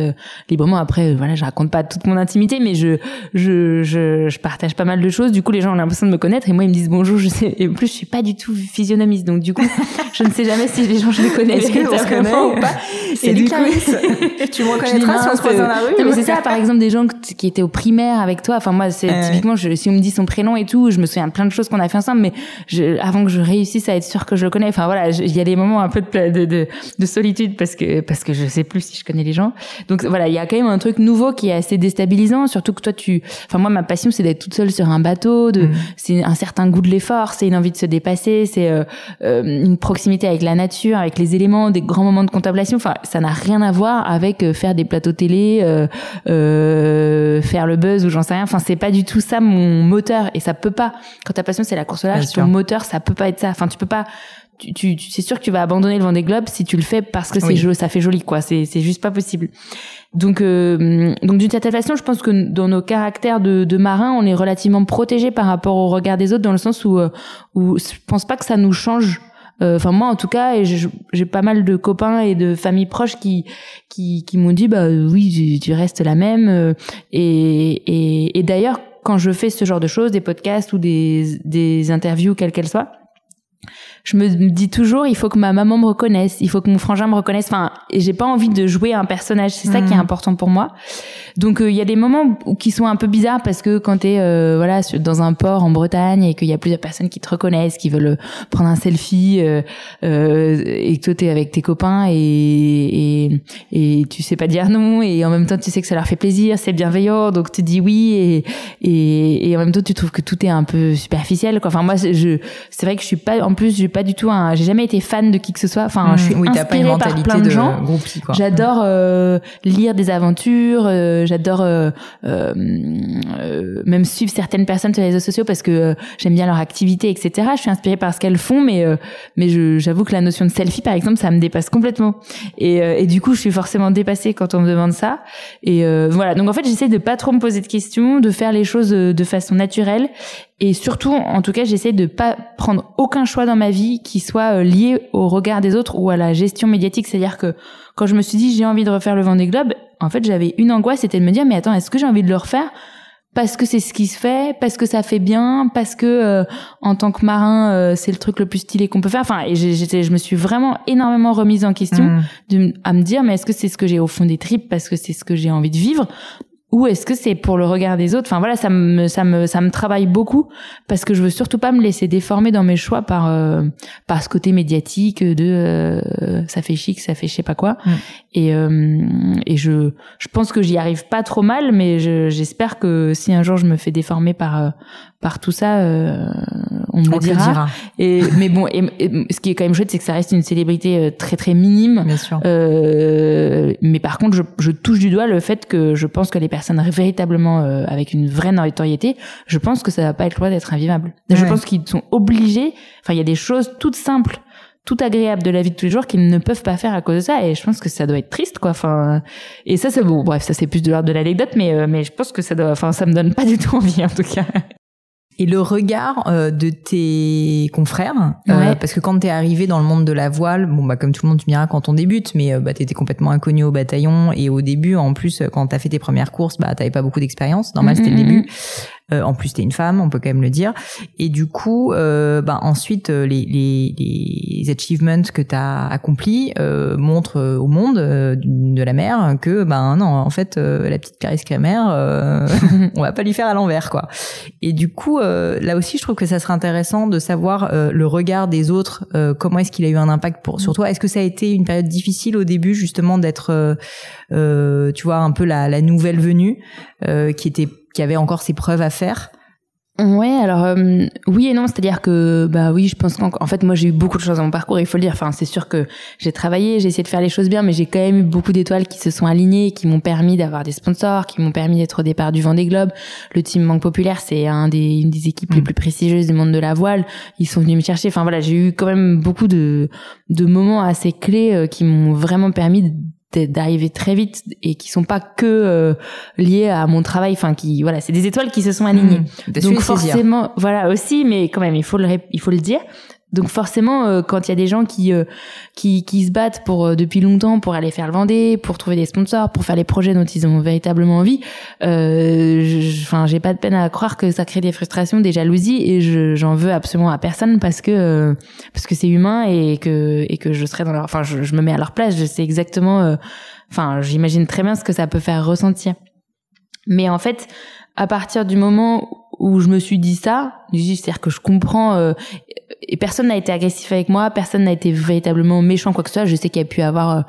librement. Après voilà je raconte pas toute mon intimité mais je, je je je partage pas mal de choses. Du coup les gens ont l'impression de me connaître et moi ils me disent bonjour je sais. Et en plus je suis pas du tout physionomiste donc du coup je ne sais jamais si les gens je les connais. Est-ce que ou pas? C'est du coup tu reconnaîtra si on se croise dans la rue. Non, mais c'est ça, par exemple, des gens qui étaient au primaire avec toi. Enfin, moi, c'est typiquement, je, si on me dit son prénom et tout, je me souviens de plein de choses qu'on a fait ensemble, mais je, avant que je réussisse à être sûr que je le connais, enfin voilà, il y a des moments un peu de, de, de, de, solitude parce que parce que je sais plus si je connais les gens. Donc voilà, il y a quand même un truc nouveau qui est assez déstabilisant, surtout que toi, tu, enfin moi, ma passion, c'est d'être toute seule sur un bateau, de, mm. c'est un certain goût de l'effort, c'est une envie de se dépasser, c'est euh, euh, une proximité avec la nature, avec les éléments, des grands moments de contemplation. Enfin, ça n'a rien à voir avec euh, faire des plateaux télé, euh, euh, faire le buzz ou j'en sais rien. Enfin, c'est pas du tout ça mon moteur et ça peut pas. Quand ta passion c'est la course au large, ton moteur ça peut pas être ça. Enfin, tu peux pas. Tu, tu, c'est sûr que tu vas abandonner le Vendée Globe si tu le fais parce que c'est joli, ça fait joli quoi. C'est c'est juste pas possible. Donc euh, donc d'une certaine façon, je pense que dans nos caractères de, de marins, on est relativement protégés par rapport au regard des autres dans le sens où où je pense pas que ça nous change euh, enfin moi en tout cas, j'ai pas mal de copains et de familles proches qui qui, qui m'ont dit bah oui tu, restes la même. Euh, et, et, et d'ailleurs quand je fais ce genre de choses, des podcasts ou des des interviews quelles qu'elles soient, je me dis toujours, il faut que ma maman me reconnaisse, il faut que mon frangin me reconnaisse. Enfin, et j'ai pas envie de jouer un personnage. C'est ça qui est mm. important pour moi. Donc, euh, il y a des moments qui sont un peu bizarres parce que quand t'es euh, voilà dans un port en Bretagne et qu'il y a plusieurs personnes qui te reconnaissent, qui veulent prendre un selfie euh, euh, et que toi t'es avec tes copains et, et et tu sais pas dire non et en même temps tu sais que ça leur fait plaisir, c'est bienveillant, donc tu dis oui et et, et en même temps tu trouves que tout est un peu superficiel. Quoi. Enfin moi, je c'est vrai que je suis pas en plus pas du tout un. J'ai jamais été fan de qui que ce soit. Enfin, je suis mmh. inspirée par plein de, gens. J'adore euh, lire des aventures. Euh, j'adore euh, euh, même suivre certaines personnes sur les réseaux sociaux parce que j'aime bien leur activité, etc. Je suis inspirée par ce qu'elles font, mais mais j'avoue que la notion de selfie, par exemple, ça me dépasse complètement. Et, et du coup, je suis forcément dépassée quand on me demande ça. Et voilà. Donc en fait, j'essaie de pas trop me poser de questions, de faire les choses de façon naturelle et surtout, en tout cas, j'essaie de pas prendre aucun choix dans ma vie qui soit euh, lié au regard des autres ou à la gestion médiatique. C'est-à-dire que quand je me suis dit j'ai envie de refaire le Vendée Globe, en fait, j'avais une angoisse, c'était de me dire mais attends, est-ce que j'ai envie de le refaire? Parce que c'est ce qui se fait, parce que ça fait bien, parce que euh, en tant que marin, euh, c'est le truc le plus stylé qu'on peut faire. Enfin, et j'étais, je me suis vraiment énormément remise en question mmh. de, à me dire, mais est-ce que c'est ce que j'ai au fond des tripes parce que c'est ce que j'ai envie de vivre? Ou est-ce que c'est pour le regard des autres? Enfin voilà, ça me ça me ça me travaille beaucoup parce que je veux surtout pas me laisser déformer dans mes choix par euh, par ce côté médiatique de euh, ça fait chic, ça fait je sais pas quoi. Mm. Et euh, et je je pense que j'y arrive pas trop mal, mais j'espère que si un jour je me fais déformer par par tout ça, euh, on me le dira. Et mais bon, et, ce qui est quand même chouette, c'est que ça reste une célébrité euh, très très minime. Bien sûr. Euh, mais par contre, je, je, touche du doigt le fait que je pense que les personnes véritablement euh, avec une vraie notoriété, je pense que ça va pas être loin d'être invivable. Je pense qu'ils sont obligés. Enfin, il y a des choses toutes simples tout agréable de la vie de tous les jours qu'ils ne peuvent pas faire à cause de ça et je pense que ça doit être triste quoi enfin et ça c'est bon bref ça c'est plus de l'ordre de l'anecdote mais mais je pense que ça doit enfin ça me donne pas du tout envie en tout cas et le regard euh, de tes confrères, euh, parce que quand t'es arrivé dans le monde de la voile, bon bah comme tout le monde tu me diras quand on débute, mais euh, bah t'étais complètement inconnu au bataillon et au début en plus quand t'as fait tes premières courses, bah t'avais pas beaucoup d'expérience, normal c'était le mm, mm, début. Mm. Euh, en plus, t'es une femme, on peut quand même le dire. Et du coup, euh, bah, ensuite, euh, les, les, les achievements que t'as accomplis euh, montrent au monde de la mer que, ben non, en fait, la petite Clarisse Kremer, on va pas lui faire à l'envers, quoi. Et du coup, là aussi, je trouve que ça serait intéressant de savoir le regard des autres. comment est-ce qu'il a eu un impact pour sur toi Est-ce que ça a été une période difficile au début, justement, d'être, tu vois, un peu la, la nouvelle venue, qui était qui avait encore ses preuves à faire? Ouais, alors euh, oui et non, c'est-à-dire que bah oui, je pense qu'en fait moi j'ai eu beaucoup de choses dans mon parcours, il faut le dire. Enfin, c'est sûr que j'ai travaillé, j'ai essayé de faire les choses bien, mais j'ai quand même eu beaucoup d'étoiles qui se sont alignées, qui m'ont permis d'avoir des sponsors, qui m'ont permis d'être au départ du Vendée Globe. Le team Banque Populaire, c'est un des une des équipes les mm. plus prestigieuses du monde de la voile. Ils sont venus me chercher. Enfin voilà, j'ai eu quand même beaucoup de de moments assez clés euh, qui m'ont vraiment permis d'arriver très vite et qui sont pas que euh, liés à mon travail. Enfin qui voilà c'est des étoiles qui se sont alignées. Mmh, donc forcément voilà aussi mais quand même il faut le il faut le dire donc forcément, euh, quand il y a des gens qui, euh, qui, qui se battent pour euh, depuis longtemps pour aller faire le Vendée, pour trouver des sponsors, pour faire les projets dont ils ont véritablement envie, enfin j'ai pas de peine à croire que ça crée des frustrations, des jalousies et j'en veux absolument à personne parce que parce que c'est humain et que et que je serais dans leur, enfin je, je, me mets à leur place, je sais exactement enfin, j'imagine très bien ce que ça peut faire ressentir. Mais en fait, à partir du moment où je me suis dit ça, c'est-à-dire que je comprends euh, et personne n'a été agressif avec moi, personne n'a été véritablement méchant quoi que ce soit. Je sais qu'il y a pu avoir euh,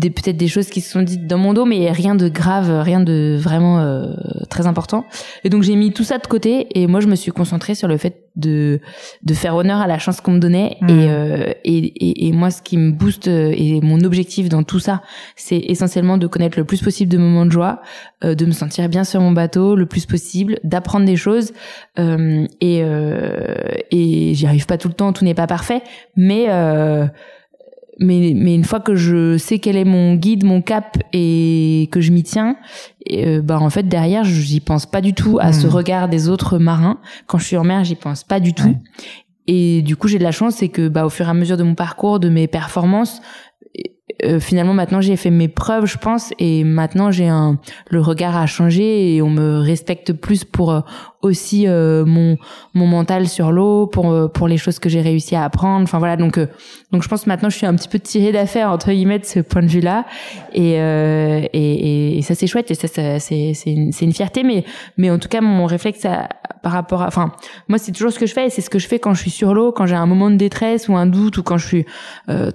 peut-être des choses qui se sont dites dans mon dos, mais rien de grave, rien de vraiment euh, très important. Et donc j'ai mis tout ça de côté et moi je me suis concentrée sur le fait de de faire honneur à la chance qu'on me donnait mmh. et, et, et, et moi ce qui me booste et mon objectif dans tout ça, c'est essentiellement de connaître le plus possible de moments de joie, de me sentir bien sur mon bateau le plus possible, d'apprendre des choses euh, et, euh, et j'y arrive pas tout le temps, tout n'est pas parfait, mais euh, mais, mais une fois que je sais quel est mon guide, mon cap et que je m'y tiens, et, bah en fait derrière j'y pense pas du tout à ce hmm. regard des autres marins. Quand je suis en mer, j'y pense pas du tout. Et du coup j'ai de la chance, c'est que bah au fur et à mesure de mon parcours, de mes performances, euh, finalement maintenant j'ai fait mes preuves je pense et maintenant j'ai un le regard a changé et on me respecte plus pour euh, aussi euh, mon mon mental sur l'eau pour pour les choses que j'ai réussi à apprendre. Enfin voilà donc donc je pense maintenant je suis un petit peu tirée d'affaire entre guillemets de ce point de vue là et et, et, ça c'est chouette et ça, ça c'est c'est une, une fierté mais mais en tout cas mon réflexe à, par rapport à enfin moi c'est toujours ce que je fais et c'est ce que je fais quand je suis sur l'eau quand j'ai un moment de détresse ou un doute ou quand je suis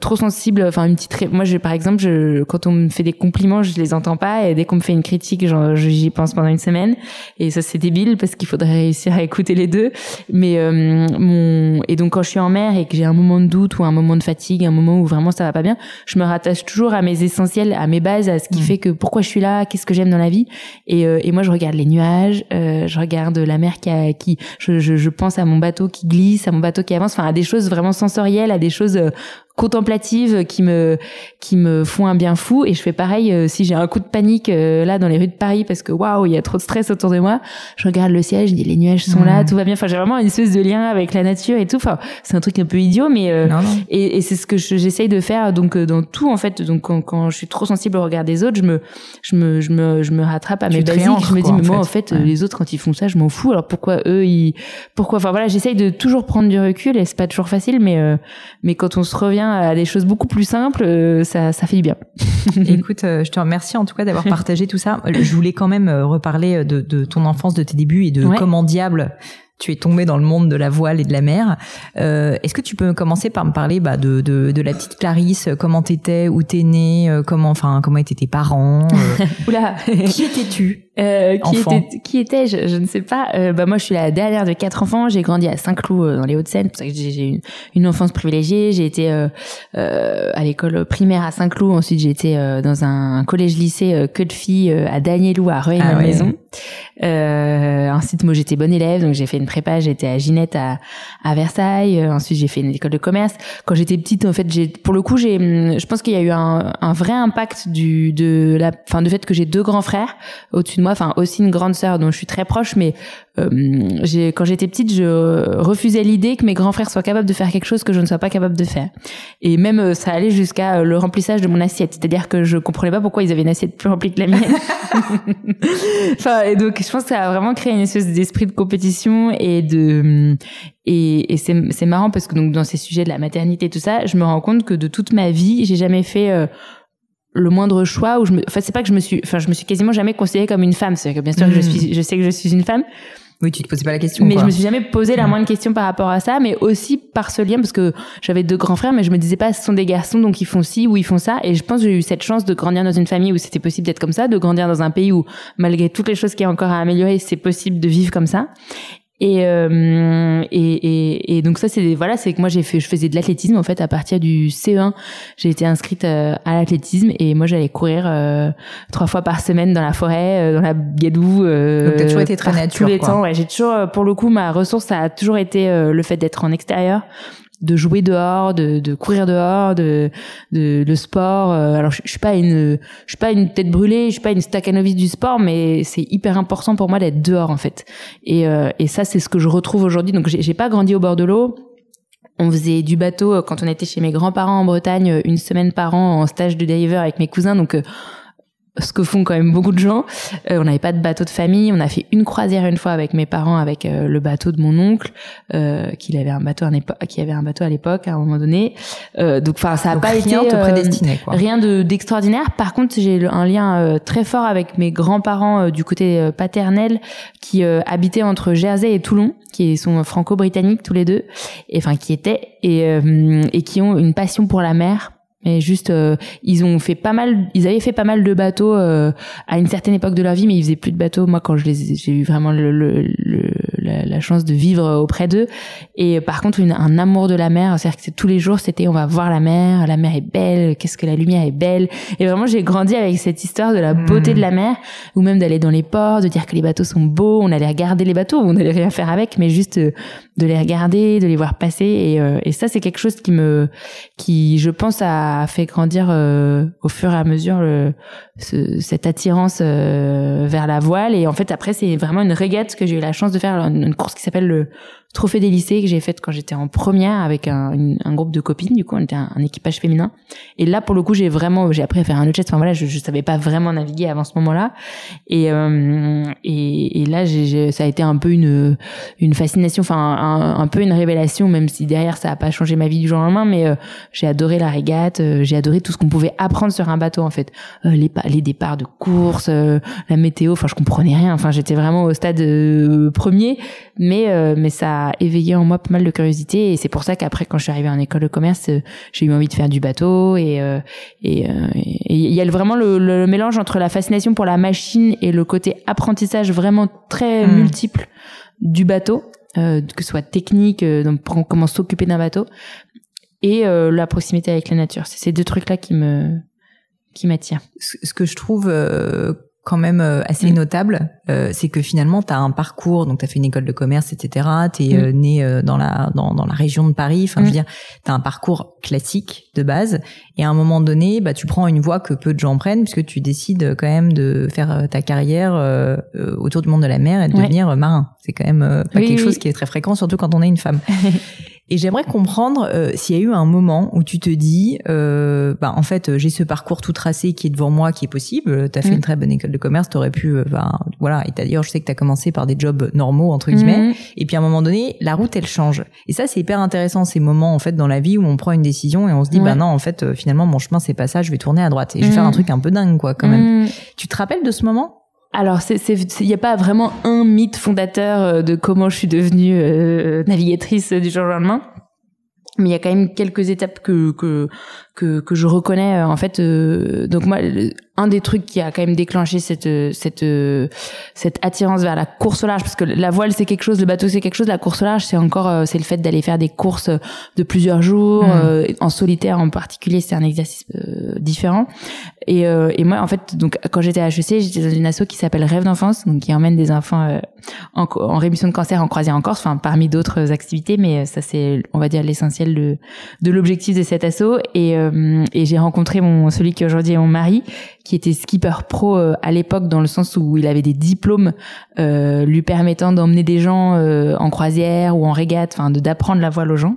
trop sensible enfin une petite moi je, par exemple, je, quand on me fait des compliments, je les entends pas, et dès qu'on me fait une critique, j'y pense pendant une semaine, et ça c'est débile parce qu'il faudrait réussir à écouter les deux. Mais euh, mon et donc quand je suis en mer et que j'ai un moment de doute ou un moment de fatigue, un moment où vraiment ça va pas bien, je me rattache toujours à mes essentiels, à mes bases, à ce qui mmh. fait que pourquoi je suis là, qu'est-ce que j'aime dans la vie. Et, euh, et moi je regarde les nuages, euh, je regarde la mer qui, a, qui je, je, pense à mon bateau qui glisse, à mon bateau qui avance, enfin à des choses vraiment sensorielles, à des choses contemplatives qui me qui me font un bien fou. Et je fais pareil euh, si j'ai un coup de panique euh, là dans les rues de Paris parce que waouh il y a trop de stress autour de moi je regarde le ciel je dis les nuages sont là mmh. tout va bien. Enfin j'ai vraiment une espèce de lien avec la nature et tout. Enfin c'est un truc un peu idiot mais euh, et, et c'est ce que j'essaye de faire donc dans tout en fait. Donc quand, quand, je suis trop sensible au regard des autres je me je me je me je me rattrape à mes basiques. je me dis mais moi en fait, les autres quand ils font ça je m'en fous. Alors pourquoi eux ils pourquoi enfin voilà j'essaye de toujours prendre du recul et c'est pas toujours facile mais mais quand on se revient à des choses beaucoup plus simples, euh, ça, ça fait du bien. Écoute, euh, je te remercie en tout cas d'avoir partagé tout ça. Je voulais quand même euh, reparler de, de ton enfance, de tes débuts et de comment diable tu es tombé dans le monde de la voile et de la mer. Euh, Est-ce que tu peux commencer par me parler bah, de, de, de, la petite Clarisse, comment t'étais, où t'es née, euh, comment, enfin, comment étaient tes parents euh, Oula, qui étais-tu euh, qui, était, qui était je, je, ne sais pas. Euh, bah moi, je suis la dernière de quatre enfants. J'ai grandi à Saint-Cloud euh, dans les Hauts-de-Seine. C'est pour ça que j'ai une, une, enfance privilégiée. J'ai été euh, à l'école primaire à Saint-Cloud. Ensuite, j'ai été dans un collège-lycée que de filles à Danielou à Rueil-Malmaison. Ah ensuite, moi, j'étais bonne élève, donc j'ai fait une prépa. J'étais à Ginette à, à Versailles. ensuite, j'ai fait une école de commerce. Quand j'étais petite, en fait, j'ai, pour le coup, j'ai, je pense qu'il y a eu un, un vrai impact du de la, enfin, du fait que j'ai deux grands frères au-dessus moi, enfin aussi une grande sœur dont je suis très proche, mais euh, j'ai, quand j'étais petite, je refusais l'idée que mes grands frères soient capables de faire quelque chose que je ne sois pas capable de faire. Et même euh, ça allait jusqu'à euh, le remplissage de mon assiette, c'est-à-dire que je comprenais pas pourquoi ils avaient une assiette plus remplie que la mienne. enfin, et donc je pense que ça a vraiment créé une espèce d'esprit de compétition et de et, et c'est, c'est marrant parce que donc dans ces sujets de la maternité et tout ça, je me rends compte que de toute ma vie, j'ai jamais fait le moindre choix où je me, enfin c'est pas que je me suis, enfin je me suis quasiment jamais considérée comme une femme. C'est que bien sûr que je hmm. suis, je sais que je suis une femme. Oui, tu te posais pas la question. Mais je me suis jamais posé la hmm. moindre question par rapport à ça, mais aussi par ce lien parce que j'avais deux grands frères, mais je me disais pas ce sont des garçons donc ils font ci ou ils font ça. Et je pense que j'ai eu cette chance de grandir dans une famille où c'était possible d'être comme ça, de grandir dans un pays où malgré toutes les choses qui y a encore à améliorer, c'est possible de vivre comme ça. Et, euh, et, et, et, donc ça c'est voilà c'est que moi j'ai fait je faisais de l'athlétisme en fait à partir du C1 j'ai été inscrite euh, à l'athlétisme et moi j'allais courir euh, trois fois par semaine dans la forêt euh, dans la gadou euh, donc t'as toujours été très nature tous les temps. Ouais j'ai toujours pour le coup ma ressource ça a toujours été le fait d'être en extérieur de jouer dehors, de, de courir dehors, de, de le sport. Euh, alors je, je, suis pas une, je suis pas une tête brûlée, je suis pas une staccanoviste du sport, mais c'est hyper important pour moi d'être dehors en fait. Et, euh, et ça c'est ce que je retrouve aujourd'hui. Donc j'ai pas grandi au bord de l'eau. On faisait du bateau euh, quand on était chez mes grands-parents en Bretagne une semaine par an en stage de diver avec mes cousins. Donc ce que font quand même beaucoup de gens. Euh, on n'avait pas de bateau de famille. On a fait une croisière une fois avec mes parents, avec euh, le bateau de mon oncle, euh, qui avait un bateau à l'époque, qui avait un bateau à l'époque à un moment donné. Euh, donc, enfin, ça a pas rien été te prédestiné, quoi. rien de d'extraordinaire. Par contre, j'ai un lien très fort avec mes grands-parents du côté paternel, qui habitaient entre Jersey et Toulon, qui sont franco-britanniques tous les deux, et enfin qui étaient et et qui ont une passion pour la mer mais juste, euh, ils ont fait pas mal, ils avaient fait pas mal de bateaux euh, à une certaine époque de leur vie, mais ils faisaient plus de bateaux. Moi, quand je les, j'ai eu vraiment le, le, la, la, chance de vivre auprès d'eux. Et par contre, une, un amour de la mer, c'est-à-dire que tous les jours, c'était on va voir la mer, la mer est belle, qu'est-ce que la lumière est belle. Et vraiment, j'ai grandi avec cette histoire de la beauté Hmm. de la mer, ou même d'aller dans les ports, de dire que les bateaux sont beaux. On allait regarder les bateaux, on allait rien faire avec, mais juste euh, de les regarder, de les voir passer. Et, euh, et ça, c'est quelque chose qui me, qui, je pense, fait grandir euh, au fur et à mesure le, ce- cette attirance euh, vers la voile. Et en fait, après, c'est vraiment une régate que j'ai eu la chance de faire, une course qui s'appelle le Trophée des lycées que j'ai faite quand j'étais en première avec un, groupe de copines. Du coup, on était un, équipage féminin. Et là, pour le coup, j'ai vraiment, j'ai appris à faire un jet. Enfin voilà, je, je savais pas vraiment naviguer avant ce moment-là. Et, euh, et, là, j'ai, j'ai- ça a été un peu une, une fascination, enfin un, peu une révélation, même si derrière ça a pas changé ma vie du jour au lendemain. Mais euh, j'ai adoré la régate, euh, j'ai adoré tout ce qu'on pouvait apprendre sur un bateau en fait, Euh, les, les départs de course, la météo. Enfin, je comprenais rien. Enfin, j'étais vraiment au stade premier, mais mais ça a éveillé en moi pas mal de curiosité. Et c'est pour ça qu'après, quand je suis arrivée en école de commerce, euh, j'ai eu envie de faire du bateau et euh, et euh, il y a vraiment le, le mélange entre la fascination pour la machine et le côté apprentissage vraiment très Mm. multiple du bateau, euh, que ce soit technique, donc comment s'occuper d'un bateau, et euh, la proximité avec la nature. C'est ces deux trucs-là qui me qui m'attirent. ce que je trouve quand même euh, assez Mm. notable, euh, c'est que finalement, tu as un parcours, donc tu as fait une école de commerce, etc. Tu es Mm. né euh, dans, la, dans, dans la région de Paris. Enfin, je veux Mm. dire, tu as un parcours classique de base. Et à un moment donné, bah, tu prends une voie que peu de gens prennent, puisque tu décides quand même de faire euh, ta carrière euh, euh, autour du monde de la mer et de Ouais. devenir euh, marin. C'est quand même euh, pas Oui, quelque oui. chose qui est très fréquent, surtout quand on est une femme. Et j'aimerais comprendre euh, s'il y a eu un moment où tu te dis, euh, bah, en fait, euh, j'ai ce parcours tout tracé qui est devant moi, qui est possible. Tu as fait Mm. une très bonne école de commerce, tu aurais pu, euh, ben, voilà. Et d'ailleurs, je sais que tu as commencé par des jobs normaux, entre guillemets. Mhm. Et puis à un moment donné, la route, elle change. Et ça, c'est hyper intéressant, ces moments, en fait, dans la vie où on prend une décision et on se dit, Ouais. bah non, en fait, euh, finalement, mon chemin, c'est pas ça, je vais tourner à droite. Et je vais Mm. faire un truc un peu dingue, quoi, quand même. Tu te rappelles de ce moment? Alors, il n'y a pas vraiment un mythe fondateur euh, de comment je suis devenue euh, navigatrice du jour au lendemain. Mais il y a quand même quelques étapes que que que, que je reconnais euh, en fait. euh, donc moi, un des trucs qui a quand même déclenché cette euh, cette euh, cette attirance vers la course au large, parce que la voile c'est quelque chose, le bateau c'est quelque chose, la course au large c'est encore c'est le fait d'aller faire des courses de plusieurs jours, Mm. euh, en solitaire en particulier, c'est un exercice euh, différent. Et, euh, et moi, en fait, donc quand j'étais à HEC, j'étais dans une asso qui s'appelle Rêve d'enfance, donc qui emmène des enfants euh, en, en rémission de cancer en croisière en Corse, enfin parmi d'autres activités, mais ça c'est, on va dire, l'essentiel de de l'objectif de cet asso. Et, euh, et j'ai rencontré mon celui qui aujourd'hui est mon mari, qui était skipper pro euh, à l'époque dans le sens où il avait des diplômes euh, lui permettant d'emmener des gens euh, en croisière ou en régate, enfin de d'apprendre la voile aux gens.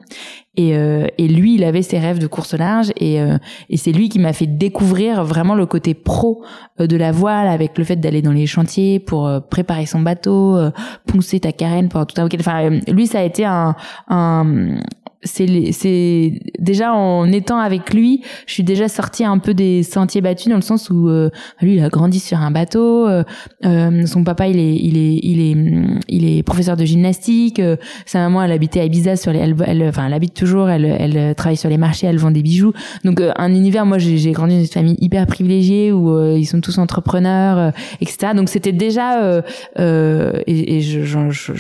Et, euh, et lui, il avait ses rêves de course large et, et c'est lui qui m'a fait découvrir vraiment le côté pro de la voile avec le fait d'aller dans les chantiers pour préparer son bateau, poncer ta carène pendant tout un week-end. Enfin, lui, ça a été un, un c'est c'est déjà en étant avec lui, je suis déjà sortie un peu des sentiers battus dans le sens où euh, lui il a grandi sur un bateau, euh, euh, son papa il est il est il est il est professeur de gymnastique, euh, sa maman elle habitait à Ibiza sur les elle, enfin elle habite toujours, elle elle travaille sur les marchés, elle vend des bijoux. Donc euh, un univers moi j'ai grandi dans une famille hyper privilégiée où euh, ils sont tous entrepreneurs etc. Donc c'était déjà et, et je- j'en je-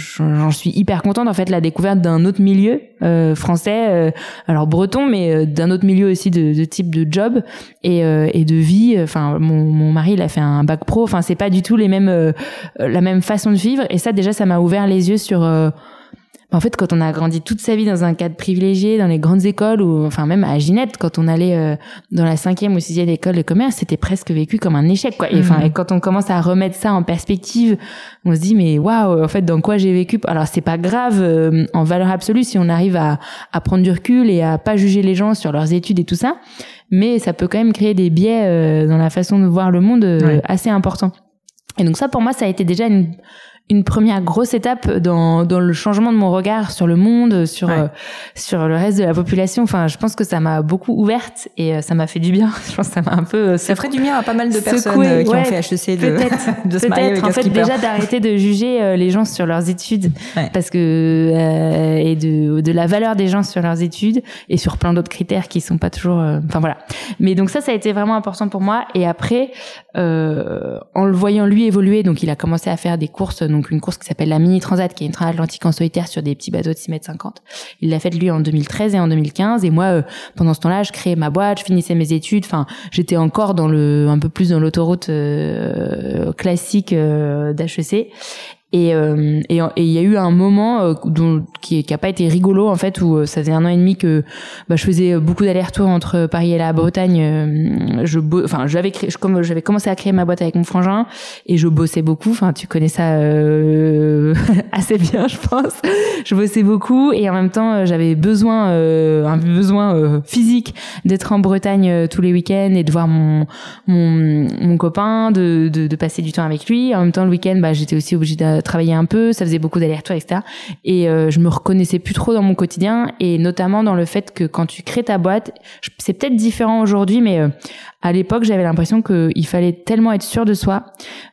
suis hyper contente en fait la découverte d'un autre milieu euh, français euh, alors breton mais euh, d'un autre milieu aussi de, de type de job et, euh, et de vie. Enfin mon, mon mari il a fait un bac pro. Enfin c'est pas du tout les mêmes la même façon de vivre. Et ça déjà ça m'a ouvert les yeux sur en fait, quand on a grandi toute sa vie dans un cadre privilégié, dans les grandes écoles, ou enfin même à Ginette, quand on allait euh, dans la cinquième ou sixième école de commerce, c'était presque vécu comme un échec, quoi. Et enfin, Mhm. et quand on commence à remettre ça en perspective, on se dit mais waouh, en fait, dans quoi j'ai vécu? Alors c'est pas grave euh, en valeur absolue si on arrive à, à prendre du recul et à pas juger les gens sur leurs études et tout ça. mais ça peut quand même créer des biais dans la façon de voir le monde assez importants. Et donc ça, pour moi, ça a été déjà une une première grosse étape dans, dans le changement de mon regard sur le monde, sur euh, sur le reste de la population. Enfin, je pense que ça m'a beaucoup ouverte et euh, ça m'a fait du bien. Je pense que ça m'a un peu euh, ça ferait du bien à pas mal de personnes qui ont fait HEC de, de se marier avec en fait déjà d'arrêter de juger les gens sur leurs études. Parce que et de de la valeur des gens sur leurs études et sur plein d'autres critères qui sont pas toujours enfin voilà. Mais donc ça ça a été vraiment important pour moi. Et après en le voyant lui évoluer donc il a commencé à faire des courses donc une course qui s'appelle la Mini Transat, qui est une transatlantique en solitaire sur des petits bateaux de 6 mètres 50. Il l'a faite lui en 2013 et en 2015. Et moi, euh, pendant ce temps-là, je créais ma boîte, je finissais mes études. Enfin, j'étais encore dans le, un peu plus dans l'autoroute euh, classique euh, d'HEC. Et euh, et il y a eu un moment euh, dont, qui qui a pas été rigolo en fait où euh, ça faisait un an et demi que bah, je faisais beaucoup d'allers-retours entre Paris et la Bretagne. je enfin j'avais créé, comme j'avais commencé à créer ma boîte avec mon frangin et je bossais beaucoup. Enfin tu connais ça assez bien je pense. Je bossais beaucoup et en même temps j'avais besoin un besoin physique d'être en Bretagne tous les week-ends et de voir mon mon, mon copain, de, de, de passer du temps avec lui. En même temps le week-end bah j'étais aussi obligée de travaillais un peu, ça faisait beaucoup d'allers-retours, etc. Et euh, je me reconnaissais plus trop dans mon quotidien, et notamment dans le fait que quand tu crées ta boîte, c'est peut-être différent aujourd'hui, mais euh, à l'époque, j'avais l'impression qu'il fallait tellement être sûr de soi,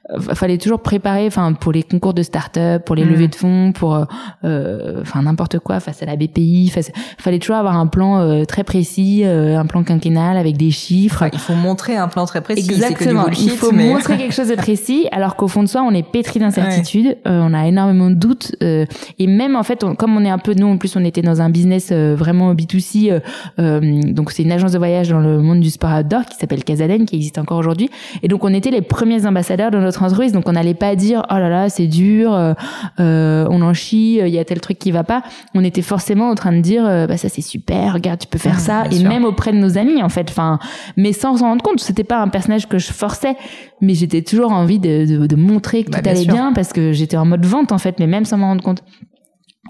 euh, fallait toujours préparer, enfin pour les concours de start-up, pour les mm. levées de fonds, pour euh, euh, enfin n'importe quoi face à la BPI, face, fallait toujours avoir un plan très précis, un plan quinquennal avec des chiffres. il faut montrer un plan très précis. Exactement. il faut montrer quelque chose de précis, alors qu'au fond de soi, on est pétri d'incertitudes, on a énormément de doutes, et même en fait, comme on est un peu nous, en plus, on était dans un business vraiment B2C, donc c'est une agence de voyage dans le monde du sport outdoor qui s'appelle Casaden qui existe encore aujourd'hui. Et donc on était les premiers ambassadeurs de notre entreprise. Donc on n'allait pas dire oh là là c'est dur, euh, euh on en chie, il y a tel truc qui va pas. On était forcément en train de dire euh, bah ça c'est super, regarde tu peux faire ça. Et même auprès de nos amis en fait. Enfin, mais sans s'en rendre compte. C'était pas un personnage que je forçais, mais j'étais toujours envie de, de, de montrer que bah, tout allait bien parce que j'étais en mode vente en fait, mais même sans m'en rendre compte.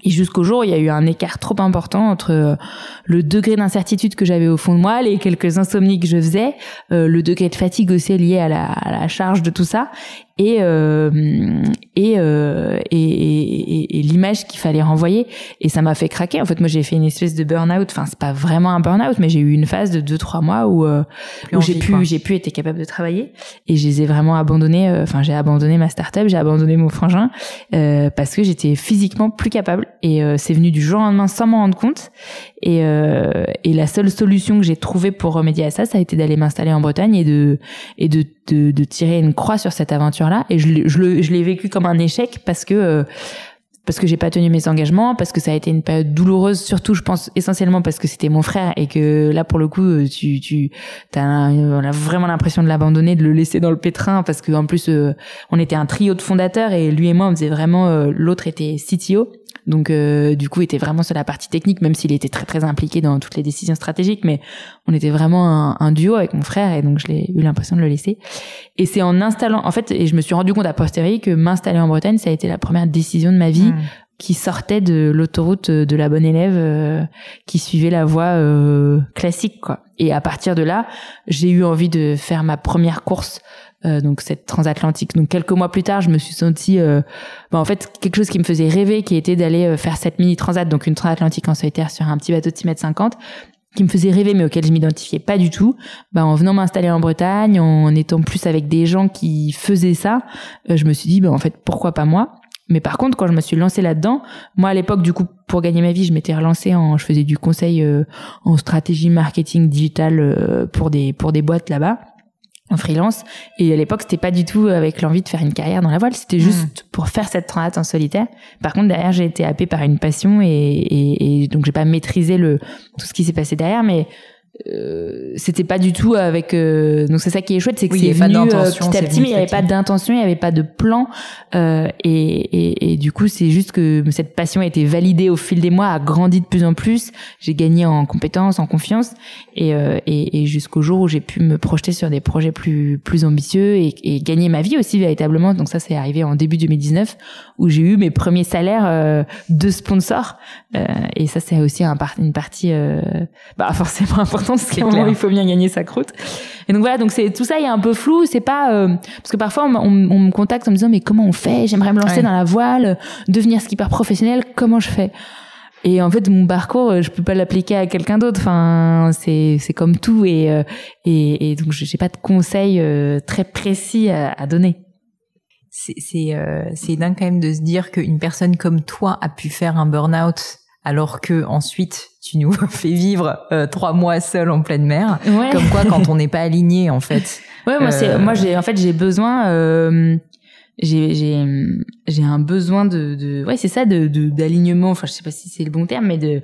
Et jusqu'au jour, il y a eu un écart trop important entre euh, le degré d'incertitude que j'avais au fond de moi, les quelques insomnies que je faisais, euh, le degré de fatigue aussi lié à la, à la charge de tout ça, et euh, et, euh, et, et, et l'image qu'il fallait renvoyer. Et ça m'a fait craquer. En fait moi j'ai fait une espèce de burn-out. Enfin c'est pas vraiment un burn-out mais j'ai eu une phase de deux trois mois où, euh, où j'ai pu j'ai pu être capable de travailler. Et je les ai vraiment abandonnés euh, enfin j'ai abandonné ma start-up j'ai abandonné mon frangin euh, parce que j'étais physiquement plus capable. Et c'est venu du jour au lendemain sans m'en rendre compte. Et et la seule solution que j'ai trouvée pour remédier à ça ça a été d'aller m'installer en Bretagne et de et de de, de tirer une croix sur cette aventure-là. Et je, je, je l'ai vécu comme un échec parce que euh, parce que j'ai pas tenu mes engagements, parce que ça a été une période douloureuse, surtout je pense essentiellement parce que c'était mon frère et que là pour le coup euh, tu tu as, on a vraiment l'impression de l'abandonner, de le laisser dans le pétrin parce que en plus euh, on était un trio de fondateurs et lui et moi on faisait vraiment l'autre était CTO donc euh, du coup, il était vraiment sur la partie technique, même s'il était très très impliqué dans toutes les décisions stratégiques. Mais on était vraiment un, un duo avec mon frère, et donc je l'ai eu l'impression de le laisser. Et c'est en installant, en fait, et je me suis rendu compte à posteriori que m'installer en Bretagne, ça a été la première décision de ma vie. Hmm. qui sortait de l'autoroute de la bonne élève euh, qui suivait la voie euh, classique quoi et à partir de là j'ai eu envie de faire ma première course euh, donc cette transatlantique. Donc quelques mois plus tard, je me suis sentie, euh, bah, en fait, quelque chose qui me faisait rêver, qui était d'aller euh, faire cette mini transat, donc une transatlantique en solitaire sur un petit bateau de 6 mètres 50 qui me faisait rêver mais auquel je m'identifiais pas du tout. Bah en venant m'installer en Bretagne en étant plus avec des gens qui faisaient ça je me suis dit bah en fait pourquoi pas moi? Mais par contre, quand je me suis lancée là-dedans, moi à l'époque, du coup, pour gagner ma vie, je m'étais relancée en, je faisais du conseil en stratégie marketing digital pour des pour des boîtes là-bas en freelance. Et à l'époque, c'était pas du tout avec l'envie de faire une carrière dans la voile. C'était juste hmm. pour faire cette transat en solitaire. Par contre, derrière, j'ai été happée par une passion et, et, et donc j'ai pas maîtrisé le tout ce qui s'est passé derrière, mais euh, c'était pas du tout avec euh, donc c'est ça qui est chouette c'est que c'est venu euh, petit à petit mais il n'y avait pas d'intention il n'y avait pas de plan euh, et, et, et, du coup c'est juste que cette passion a été validée au fil des mois a grandi de plus en plus. J'ai gagné en compétences en confiance et, euh, et, et jusqu'au jour où j'ai pu me projeter sur des projets plus plus ambitieux et, et gagner ma vie aussi véritablement. Donc ça c'est arrivé en début 2019 où j'ai eu mes premiers salaires de sponsors et ça c'est aussi un une partie bah forcément importante pense qu'à il faut bien gagner sa croûte. Et donc voilà, donc c'est tout ça est un peu flou. C'est pas euh, parce que parfois on, me contacte en me disant mais comment on fait? J'aimerais me lancer dans la voile, devenir skipper professionnel. Comment je fais? Et en fait, mon parcours, euh, je peux pas l'appliquer à quelqu'un d'autre. Enfin, c'est c'est comme tout, et euh, et, et donc j'ai pas de conseils très précis à, à donner. C'est c'est c'est dingue quand même de se dire qu'une personne comme toi a pu faire un burn-out alors que ensuite tu nous fais vivre euh, trois mois seul en pleine mer. Comme quoi, quand on n'est pas aligné, en fait. Ouais, moi, c'est, euh, moi, j'ai, en fait, j'ai besoin, euh, j'ai, j'ai, j'ai un besoin de, de ouais, c'est ça, de, d'alignement. Enfin, je sais pas si c'est le bon terme, mais de,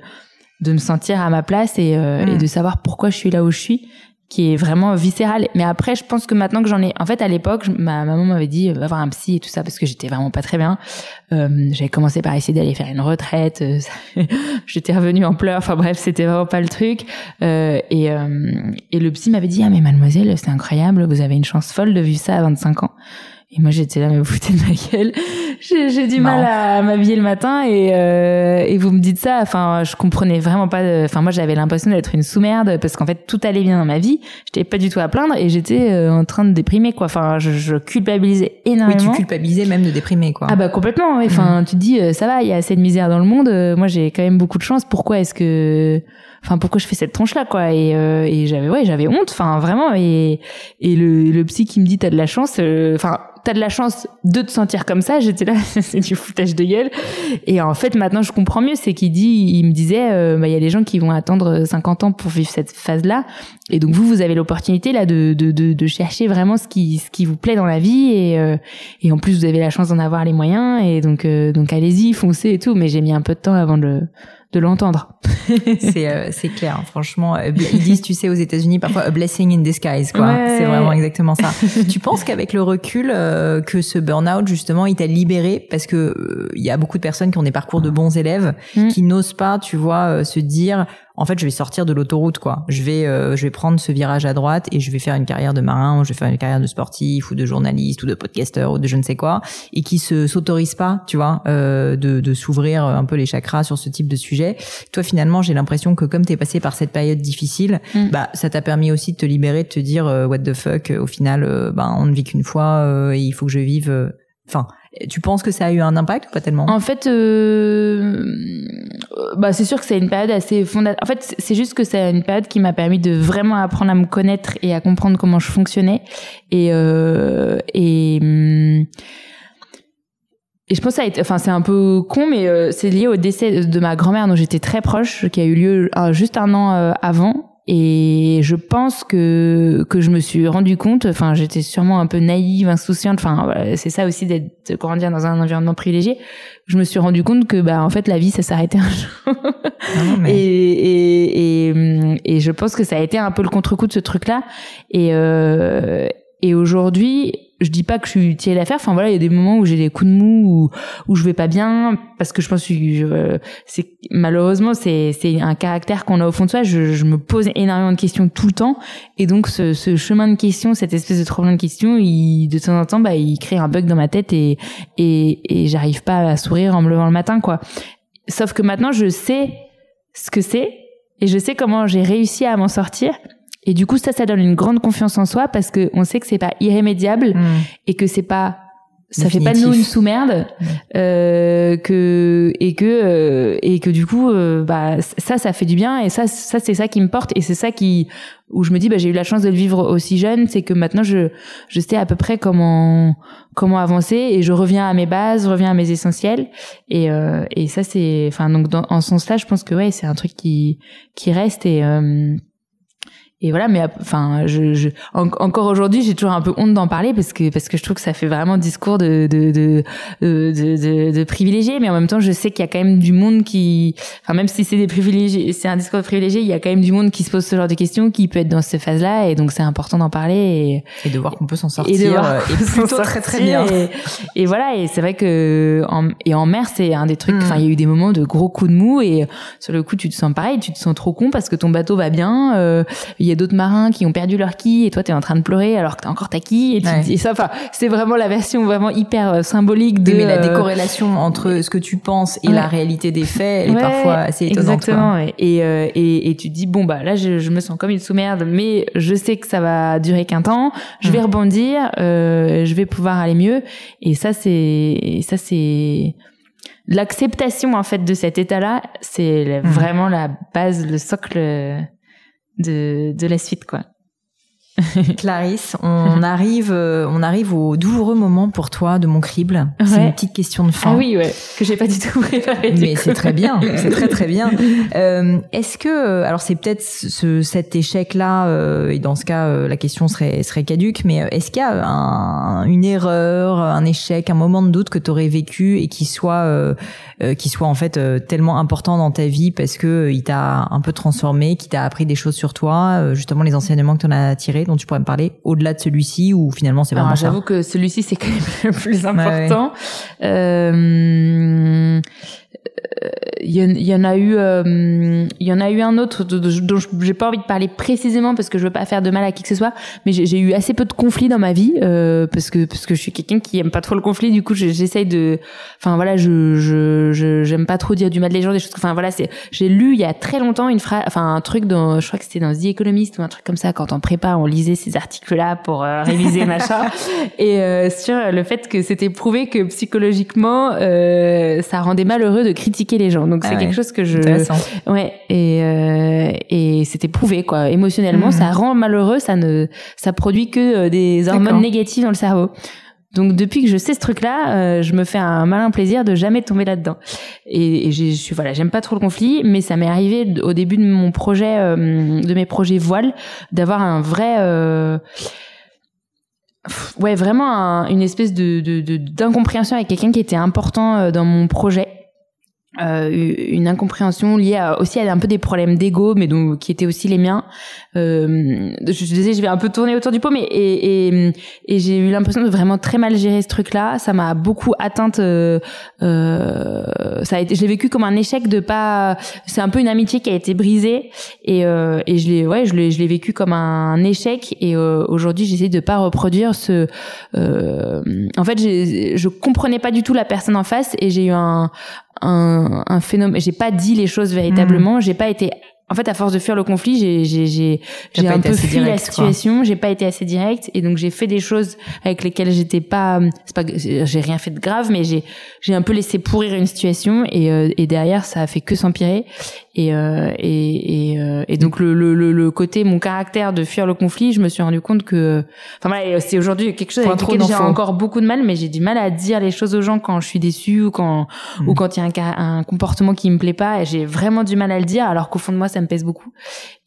de me sentir à ma place et, et mm. de savoir pourquoi je suis là où je suis qui est vraiment viscéral. Mais après, je pense que maintenant que j'en ai, en fait, à l'époque, ma maman m'avait dit va voir un psy et tout ça parce que j'étais vraiment pas très bien. Euh, j'avais commencé par essayer d'aller faire une retraite. Euh, j'étais revenue en pleurs. Enfin bref, c'était vraiment pas le truc. Euh, et, euh, et le psy m'avait dit ah mais mademoiselle, c'est incroyable, vous avez une chance folle de vivre ça à 25 ans. Et moi, j'étais là, mais vous foutez de ma gueule. J'ai du mal à m'habiller le matin et, euh, et vous me dites ça. Enfin, je comprenais vraiment pas. Enfin, moi, j'avais l'impression d'être une sous-merde parce qu'en fait, tout allait bien dans ma vie. J'étais pas du tout à plaindre et j'étais euh, en train de déprimer, quoi. Enfin, je, je, culpabilisais énormément. Oui, tu culpabilisais même de déprimer, quoi. Ah bah complètement. Enfin, mm. tu te dis, euh, ça va, il y a assez de misère dans le monde. Euh, moi, j'ai quand même beaucoup de chance. Pourquoi est-ce que enfin pourquoi je fais cette tronche là quoi? Et, euh, et j'avais ouais j'avais honte enfin vraiment et et le, le psy qui me dit t'as de la chance euh, enfin t'as de la chance de te sentir comme ça. J'étais là c'est du foutage de gueule. Et en fait maintenant je comprends mieux. C'est qu'il dit il me disait euh, bah il y a des gens qui vont attendre 50 ans pour vivre cette phase là et donc vous vous avez l'opportunité là de, de, de, de chercher vraiment ce qui ce qui vous plaît dans la vie. Et et en plus vous avez la chance d'en avoir les moyens. Et donc donc allez-y foncez et tout. Mais j'ai mis un peu de temps avant de de l'entendre. c'est euh, c'est clair, hein. franchement. Euh, ils disent, tu sais, aux États-Unis parfois a blessing in disguise, quoi. C'est vraiment exactement ça. tu penses qu'avec le recul, euh, que ce burn-out justement, il t'a libéré? Parce que il y a beaucoup de personnes qui ont des parcours de bons élèves mm. qui n'osent pas, tu vois, se dire en fait, je vais sortir de l'autoroute, quoi. Je vais, euh, je vais prendre ce virage à droite et je vais faire une carrière de marin, ou je vais faire une carrière de sportif ou de journaliste ou de podcasteur ou de je ne sais quoi, et qui se s'autorise pas, tu vois, euh, de, de s'ouvrir un peu les chakras sur ce type de sujet. Toi, finalement, j'ai l'impression que comme t'es passé par cette période difficile, mm. bah, ça t'a permis aussi de te libérer, de te dire euh, what the fuck. Au final, bah, on ne vit qu'une fois et il faut que je vive. Enfin, tu penses que ça a eu un impact ou pas tellement? En fait, euh, bah c'est sûr que c'est une période assez fondatrice. En fait, c'est juste que c'est une période qui m'a permis de vraiment apprendre à me connaître et à comprendre comment je fonctionnais. Et euh, et hum, et je pense que ça a été, enfin c'est un peu con, mais euh, c'est lié au décès de ma grand-mère dont j'étais très proche, qui a eu lieu euh, juste un an euh, avant. Et je pense que que je me suis rendu compte, enfin j'étais sûrement un peu naïve, insouciante, enfin c'est ça aussi d'être grandir dans un environnement privilégié. Je me suis rendu compte que bah en fait la vie ça s'arrêtait un jour. et, et, et, et je pense que ça a été un peu le contre-coup de ce truc-là. Et euh, et aujourd'hui je dis pas que je suis utile à faire. Enfin voilà, il y a des moments où j'ai des coups de mou, où, où je vais pas bien, parce que je pense que c'est malheureusement c'est c'est un caractère qu'on a au fond de soi. Je, je, me pose énormément de questions tout le temps, et donc ce, ce chemin de questions, cette espèce de tremblement de questions, il, de temps en temps, bah il crée un bug dans ma tête et et, et j'arrive pas à sourire en me levant le matin quoi. Sauf que maintenant je sais ce que c'est et je sais comment j'ai réussi à m'en sortir et du coup, ça, ça donne une grande confiance en soi parce que on sait que c'est pas irrémédiable mm. et que c'est pas ça fait pas de nous une sous-merde mm. euh, que et que euh, et que du coup euh, bah ça ça fait du bien et ça ça c'est ça qui me porte et c'est ça qui où je me dis bah j'ai eu la chance de le vivre aussi jeune c'est que maintenant je je sais à peu près comment comment avancer et je reviens à mes bases je reviens à mes essentiels et euh, et ça c'est enfin donc dans, en ce sens-là je pense que ouais c'est un truc qui qui reste et et voilà mais enfin je, je encore aujourd'hui j'ai toujours un peu honte d'en parler parce que parce que je trouve que ça fait vraiment discours de de de de, de, de privilégié mais en même temps je sais qu'il y a quand même du monde qui enfin même si c'est des privilégiés c'est un discours de privilégié il y a quand même du monde qui se pose ce genre de questions qui peut être dans cette phase là et donc c'est important d'en parler et, et de voir qu'on peut s'en sortir et, de voir euh, et plutôt très très bien. et, et voilà et c'est vrai que en, et en mer c'est un des trucs enfin il y a eu des moments de gros coups de mou et sur le coup tu te sens pareil tu te sens trop con parce que ton bateau va bien euh, y a d'autres marins qui ont perdu leur quille et toi t'es en train de pleurer alors que t'as encore ta quille et tu dis ça. Enfin, c'est vraiment la version vraiment hyper euh, symbolique de. mais la décorrélation entre ce que tu penses et la réalité des faits, elle est parfois assez étonnante. Exactement. Et, et, et, tu te dis bon bah là je, je me sens comme une sous-merde, mais je sais que ça va durer qu'un temps. Je vais mm. rebondir, je vais pouvoir aller mieux. Et ça c'est ça c'est l'acceptation en fait de cet état-là, c'est hmm. vraiment la base, le socle de, de la suite quoi. Clarisse, on arrive, euh, on arrive au douloureux moment pour toi de mon crible. C'est une petite question de fin. Ah oui, ouais, que j'ai pas du tout préparé. Mais c'est très bien, c'est très très bien. Euh, Est-ce que, euh, alors c'est peut-être ce, cet échec-là, euh, et dans ce cas, euh, la question serait serait caduque, mais est-ce qu'il y a un, une erreur, un échec, un moment de doute que tu aurais vécu et qui soit, qui soit en fait tellement important dans ta vie parce que il t'a un peu transformé, qui t'a appris des choses sur toi, justement les enseignements que tu en as tirés? Dont tu pourrais me parler au-delà de celui-ci ou finalement c'est vraiment J'avoue que celui-ci c'est quand même le plus important. Euh, il y, en a eu euh, il y en a eu un autre dont j'ai pas envie de parler précisément parce que je veux pas faire de mal à qui que ce soit mais j'ai eu assez peu de conflits dans ma vie euh, parce que parce que je suis quelqu'un qui aime pas trop le conflit. Du coup j'essaye de enfin voilà je je j'aime pas trop dire du mal des gens des choses enfin voilà c'est j'ai lu il y a très longtemps une phrase enfin un truc dans je crois que c'était dans The Economist ou un truc comme ça quand on prépare on lisait ces articles là pour euh, réviser machin. Et euh, sur le fait que c'était prouvé que psychologiquement ça rendait malheureux de critiquer les gens. Donc c'est ah quelque chose que je ouais et euh, et c'était prouvé quoi. Émotionnellement mhm. ça rend malheureux ça ne ça produit que euh, des hormones négatives dans le cerveau. Donc depuis que je sais ce truc-là, euh, je me fais un malin plaisir de jamais tomber là-dedans. Et, et je suis voilà, j'aime pas trop le conflit, mais ça m'est arrivé au début de mon projet, de mes projets voile, d'avoir un vrai ouais vraiment une espèce de d'incompréhension avec quelqu'un qui était important dans mon projet euh, une incompréhension liée à, aussi à un peu des problèmes d'ego mais donc qui étaient aussi les miens. Euh, je, je disais je vais un peu tourner autour du pot mais et, et, et j'ai eu l'impression de vraiment très mal gérer ce truc là ça m'a beaucoup atteinte euh, euh, ça a été je l'ai vécu comme un échec de pas c'est un peu une amitié qui a été brisée et euh, et je l'ai ouais je l'ai je l'ai vécu comme un échec et euh, aujourd'hui j'essaie de pas reproduire ce en fait je comprenais pas du tout la personne en face et j'ai eu un un, un phénomène. J'ai pas dit les choses véritablement. Hmm. J'ai pas été en fait, à force de fuir le conflit, j'ai j'ai j'ai j'ai un peu fui la situation. J'ai pas été assez direct et donc j'ai fait des choses avec lesquelles j'étais pas. C'est pas j'ai rien fait de grave, mais j'ai j'ai un peu laissé pourrir une situation et euh, et derrière ça a fait que s'empirer. Et, euh, et, et, euh, et, donc le, le, le, côté mon caractère de fuir le conflit, je me suis rendu compte que enfin voilà, c'est aujourd'hui quelque chose avec lequel j'ai encore beaucoup de mal, mais j'ai du mal à dire les choses aux gens quand je suis déçue ou quand ou mm. quand il y a un, un comportement qui me plaît pas. Et j'ai vraiment du mal à le dire, alors qu'au fond de moi ça me pèse beaucoup.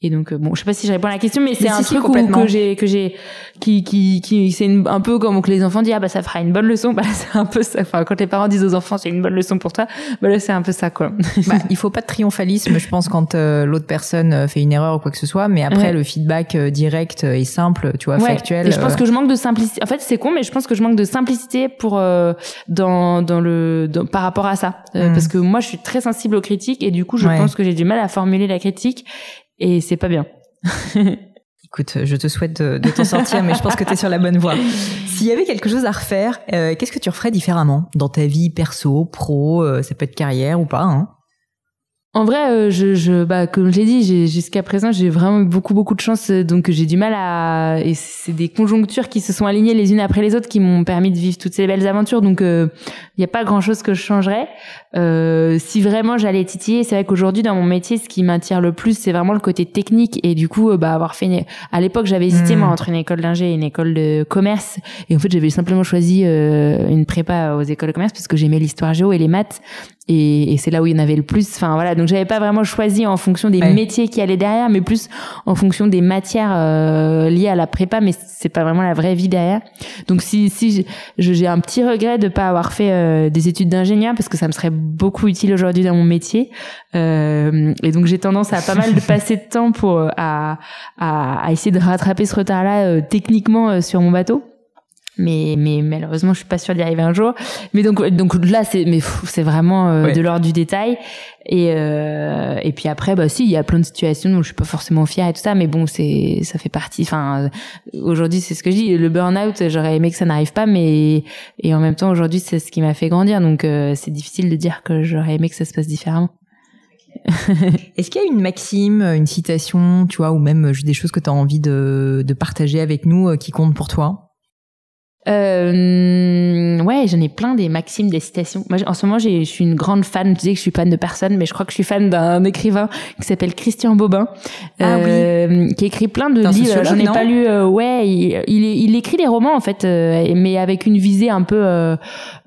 Et donc euh, bon, je sais pas si je réponds à la question, mais c'est un truc que j'ai que j'ai qui qui qui c'est un peu comme que les enfants disent ah bah ça fera une bonne leçon. Bah c'est un peu ça. Enfin quand les parents disent aux enfants c'est une bonne leçon pour toi, bah là c'est un peu ça quoi. Bah, il faut pas de triomphalisme, je pense quand euh, l'autre personne euh, fait une erreur ou quoi que ce soit, mais après le feedback direct et simple, tu vois, factuel. Et je pense que je manque de simplicité. En fait c'est con, mais je pense que je manque de simplicité pour dans dans le par rapport à ça, hmm. parce que moi je suis très sensible aux critiques et du coup je pense que j'ai du mal à formuler la critique et c'est pas bien. Écoute, je te souhaite de, t'en sortir, mais je pense que tu es sur la bonne voie. S'il y avait quelque chose à refaire, euh, qu'est-ce que tu referais différemment dans ta vie perso, pro, euh, ça peut être carrière ou pas hein? En vrai, euh, je, je, bah, comme je l'ai dit, jusqu'à présent, j'ai vraiment eu beaucoup, beaucoup de chance, euh, donc j'ai du mal à. Et c'est des conjonctures qui se sont alignées les unes après les autres qui m'ont permis de vivre toutes ces belles aventures. Donc, il euh, n'y a pas grand-chose que je changerais. Euh, si vraiment j'allais titiller, c'est vrai qu'aujourd'hui dans mon métier, ce qui m'attire le plus, c'est vraiment le côté technique et du coup, bah, avoir fait. Une... À l'époque, j'avais hésité moi hmm. entre une école d'ingé et une école de commerce, et en fait, j'avais simplement choisi une prépa aux écoles de commerce parce que j'aimais l'histoire géo et les maths et, et c'est là où il y en avait le plus. Enfin voilà, donc j'avais pas vraiment choisi en fonction des métiers qui allaient derrière, mais plus en fonction des matières euh, liées à la prépa, mais c'est pas vraiment la vraie vie derrière. Donc si si j'ai un petit regret de pas avoir fait euh, des études d'ingénieur parce que ça me serait beaucoup utile aujourd'hui dans mon métier. Euh, et donc j'ai tendance à pas mal de passer de temps pour à, à, à essayer de rattraper ce retard-là techniquement sur mon bateau. Mais mais malheureusement je suis pas sûre d'y arriver un jour. Mais donc donc là c'est mais c'est vraiment euh, de l'ordre du détail. Et euh, et puis après bah si il y a plein de situations où je suis pas forcément fière et tout ça mais bon c'est ça fait partie enfin aujourd'hui c'est ce que je dis le burn out j'aurais aimé que ça n'arrive pas mais et en même temps aujourd'hui c'est ce qui m'a fait grandir. Donc euh, c'est difficile de dire que j'aurais aimé que ça se passe différemment. Est-ce qu'il y a une maxime, une citation, tu vois, ou même des choses que tu as envie de, de partager avec nous qui comptent pour toi? Euh, ouais, j'en ai plein des maximes, des citations. Moi, en ce moment, je suis une grande fan. Je disais que je suis fan de personne, mais je crois que je suis fan d'un écrivain qui s'appelle Christian Bobin, ah, euh, oui. qui écrit plein de livres. J'en ai pas lu. Euh, ouais, il, il, écrit des romans en fait, euh, mais avec une visée un peu, euh,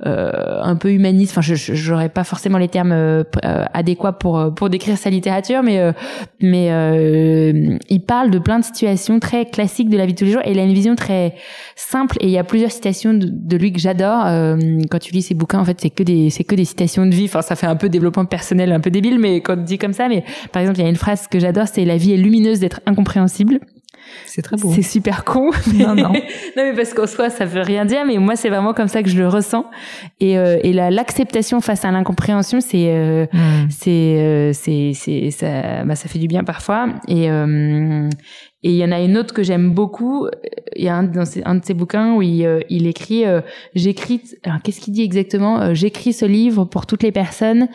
un peu humaniste. Enfin, je j'aurais pas forcément les termes adéquats pour pour décrire sa littérature, mais mais il parle de plein de situations très classiques de la vie de tous les jours et il a une vision très simple et il y a plusieurs citations de, lui que j'adore. Euh, quand tu lis ses bouquins, en fait, c'est que des c'est que des citations de vie. Enfin, ça fait un peu développement personnel, un peu débile, mais quand on dit comme ça, mais par exemple, il y a une phrase que j'adore, c'est la vie est lumineuse d'être incompréhensible. C'est très beau. C'est super con. Non, non. non, mais parce qu'en soi, ça veut rien dire, mais moi, c'est vraiment comme ça que je le ressens. Et, euh, et l'acceptation face à l'incompréhension, c'est, euh, hmm. c'est, euh, c'est, c'est, ça, bah, ça fait du bien parfois. Et, euh, et il y en a une autre que j'aime beaucoup. Il y a un, dans un de ses bouquins où il, euh, écrit euh, j'écris. Alors qu'est-ce qu'il dit exactement? Euh, J'écris ce livre pour toutes les personnes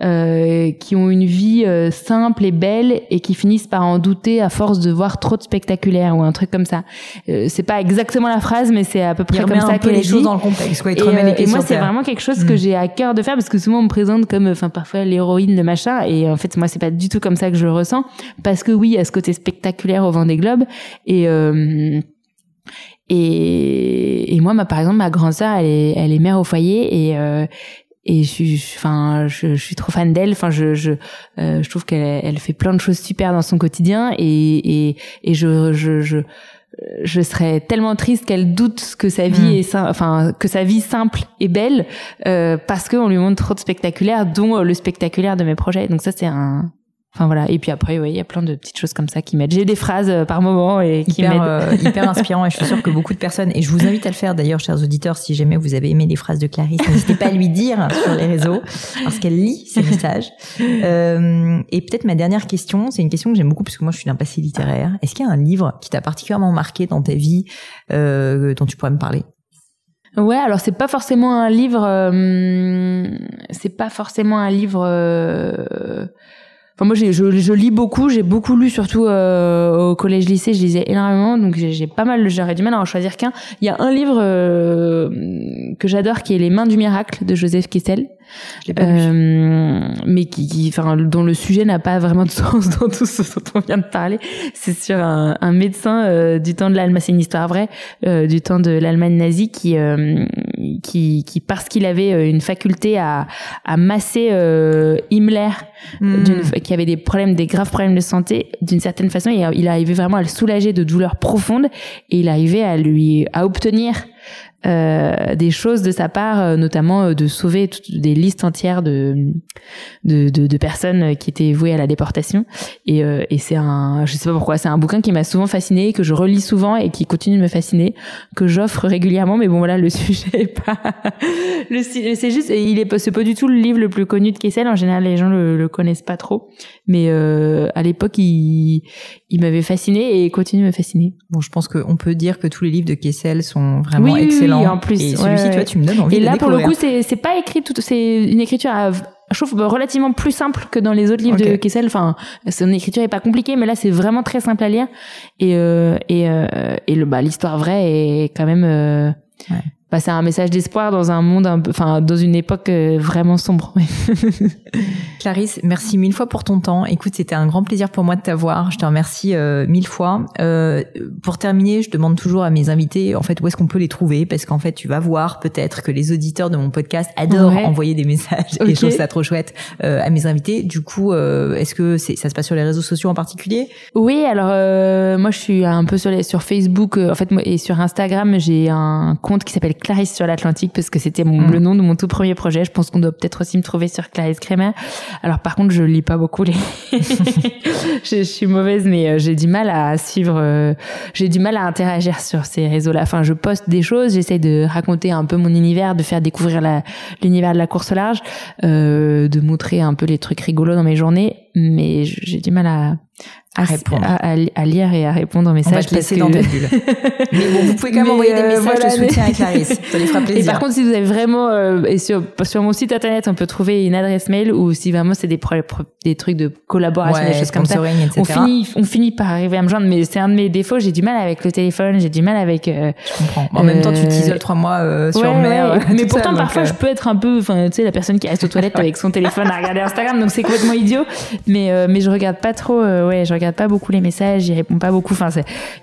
qui ont une vie simple et belle et qui finissent par en douter à force de voir trop de spectaculaire ou un truc comme ça. c'est pas exactement la phrase, mais c'est à peu près comme ça qu'elle les choses dans le contexte. Quoi, et, et moi, c'est vraiment quelque chose que hmm. j'ai à cœur de faire parce que souvent on me présente comme, enfin parfois l'héroïne de machin et en fait moi c'est pas du tout comme ça que je le ressens parce que oui, à ce côté spectaculaire au Vendée Globe et euh, et, et moi, ma, par exemple, ma grande sœur, elle est, elle est mère au foyer et euh, et je suis, enfin, je, je, suis trop fan d'elle. Enfin, je, je, euh, je trouve qu'elle, elle fait plein de choses super dans son quotidien et et, et je, je, je je serais tellement triste qu'elle doute que sa vie mm. est enfin que sa vie simple est belle euh, parce qu'on lui montre trop de spectaculaire dont le spectaculaire de mes projets donc ça c'est un Enfin voilà. Et puis après, oui, il y a plein de petites choses comme ça qui m'aident. J'ai des phrases euh, par moment et qui m'aident. Euh, hyper inspirant. Et je suis sûre que beaucoup de personnes, et je vous invite à le faire d'ailleurs, chers auditeurs, si jamais vous avez aimé les phrases de Clarisse, n'hésitez pas à lui dire sur les réseaux, parce qu'elle lit ses messages. Euh, et peut-être ma dernière question, c'est une question que j'aime beaucoup, parce que moi je suis d'un passé littéraire. Est-ce qu'il y a un livre qui t'a particulièrement marqué dans ta vie, euh, dont tu pourrais me parler? Ouais, alors c'est pas forcément un livre, euh, c'est pas forcément un livre Enfin, moi, je, je, lis beaucoup. J'ai beaucoup lu, surtout euh, au collège-lycée. Je lisais énormément, donc j'ai pas mal. J'aurais du mal à en choisir qu'un. Il y a un livre euh, que j'adore, qui est Les Mains du miracle de Joseph Kessel. Euh, mais qui, enfin, dont le sujet n'a pas vraiment de sens dans tout ce dont on vient de parler. C'est sur un, un médecin euh, du temps de l'Allemagne, c'est une histoire vraie, euh, du temps de l'Allemagne nazie, qui, euh, qui, qui, parce qu'il avait euh, une faculté à, à masser Himmler, hmm. qui avait des problèmes, des graves problèmes de santé, d'une certaine façon, il, il arrivait vraiment à le soulager de douleurs profondes, et il arrivait à lui, à obtenir euh, des choses de sa part, euh, notamment euh, de sauver des listes entières de, de, de, de, personnes qui étaient vouées à la déportation. Et, et c'est un, je sais pas pourquoi, c'est un bouquin qui m'a souvent fasciné, que je relis souvent et qui continue de me fasciner, que j'offre régulièrement. Mais bon voilà, le sujet est pas, le, c'est juste, il est, c'est pas du tout le livre le plus connu de Kessel. En général, les gens le, le connaissent pas trop. Mais euh, à l'époque, il, il m'avait fasciné et continue de me fasciner. Bon, je pense qu'on peut dire que tous les livres de Kessel sont vraiment excellents en plus. Et celui-ci, toi, tu me donnes envie Et là, pour le coup, c'est, pas écrit tout, c'est une écriture je trouve relativement plus simple que dans les autres livres de Kessel. Enfin, son écriture est pas compliquée, mais là c'est vraiment très simple à lire. Et euh, et euh, et le bah l'histoire vraie est quand même euh, ouais bah, c'est un message d'espoir dans un monde un peu, enfin, dans une époque euh, vraiment sombre. Clarisse, merci mille fois pour ton temps. Écoute, c'était un grand plaisir pour moi de t'avoir. Je te remercie euh, mille fois. Euh, pour terminer, je demande toujours à mes invités, en fait, où est-ce qu'on peut les trouver, parce qu'en fait, tu vas voir peut-être que les auditeurs de mon podcast adorent envoyer des messages et je trouve ça trop chouette euh, à mes invités. Du coup, est-ce que c'est, ça se passe sur les réseaux sociaux en particulier? Oui, alors moi, je suis un peu sur les, sur Facebook, en fait, et sur Instagram, j'ai un compte qui s'appelle Clarisse sur l'Atlantique parce que c'était mm. le nom de mon tout premier projet. Je pense qu'on doit peut-être aussi me trouver sur Clarisse Kremer. Alors par contre, je lis pas beaucoup les. je, suis mauvaise, mais euh, j'ai du mal à suivre. Euh, j'ai du mal à interagir sur ces réseaux-là. Enfin, je poste des choses, j'essaie de raconter un peu mon univers, de faire découvrir l'univers de la course au large, euh, de montrer un peu les trucs rigolos dans mes journées, mais j'ai du mal à à répondre, à, lire et à répondre aux messages. On va te laisser dans ta bulle. mais bon, vous pouvez quand même envoyer des euh, messages de soutien à Clarisse. Ça lui fera plaisir. Et par contre, si vous avez vraiment, euh, et sur, sur mon site internet, on peut trouver une adresse mail ou si vraiment c'est des, des trucs de collaboration, des choses comme ça. Etc. On finit, on finit par arriver à me joindre, mais c'est un de mes défauts. J'ai du mal avec le téléphone, j'ai du mal avec. Euh, je comprends. En même temps, tu t'isoles trois mois euh, sur ouais, mer. mais pourtant, parfois, je peux être un peu, enfin, tu sais, la personne qui reste aux toilettes avec son téléphone à regarder Instagram, donc c'est complètement idiot. Mais mais je regarde pas trop. ouais, je regarde pas beaucoup les messages j'y réponds pas beaucoup. Enfin,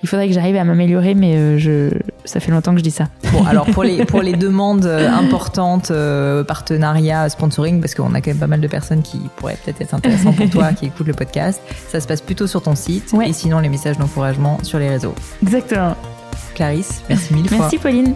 il faudrait que j'arrive à m'améliorer, mais euh, je, ça fait longtemps que je dis ça. Bon, alors pour les, pour les demandes euh, importantes, euh, partenariat, sponsoring, parce qu'on a quand même pas mal de personnes qui pourraient peut-être être intéressantes pour toi, qui écoutent le podcast, ça se passe plutôt sur ton site. Et sinon, les messages d'encouragement sur les réseaux. Exactement. Clarisse, merci mille fois. Merci Pauline.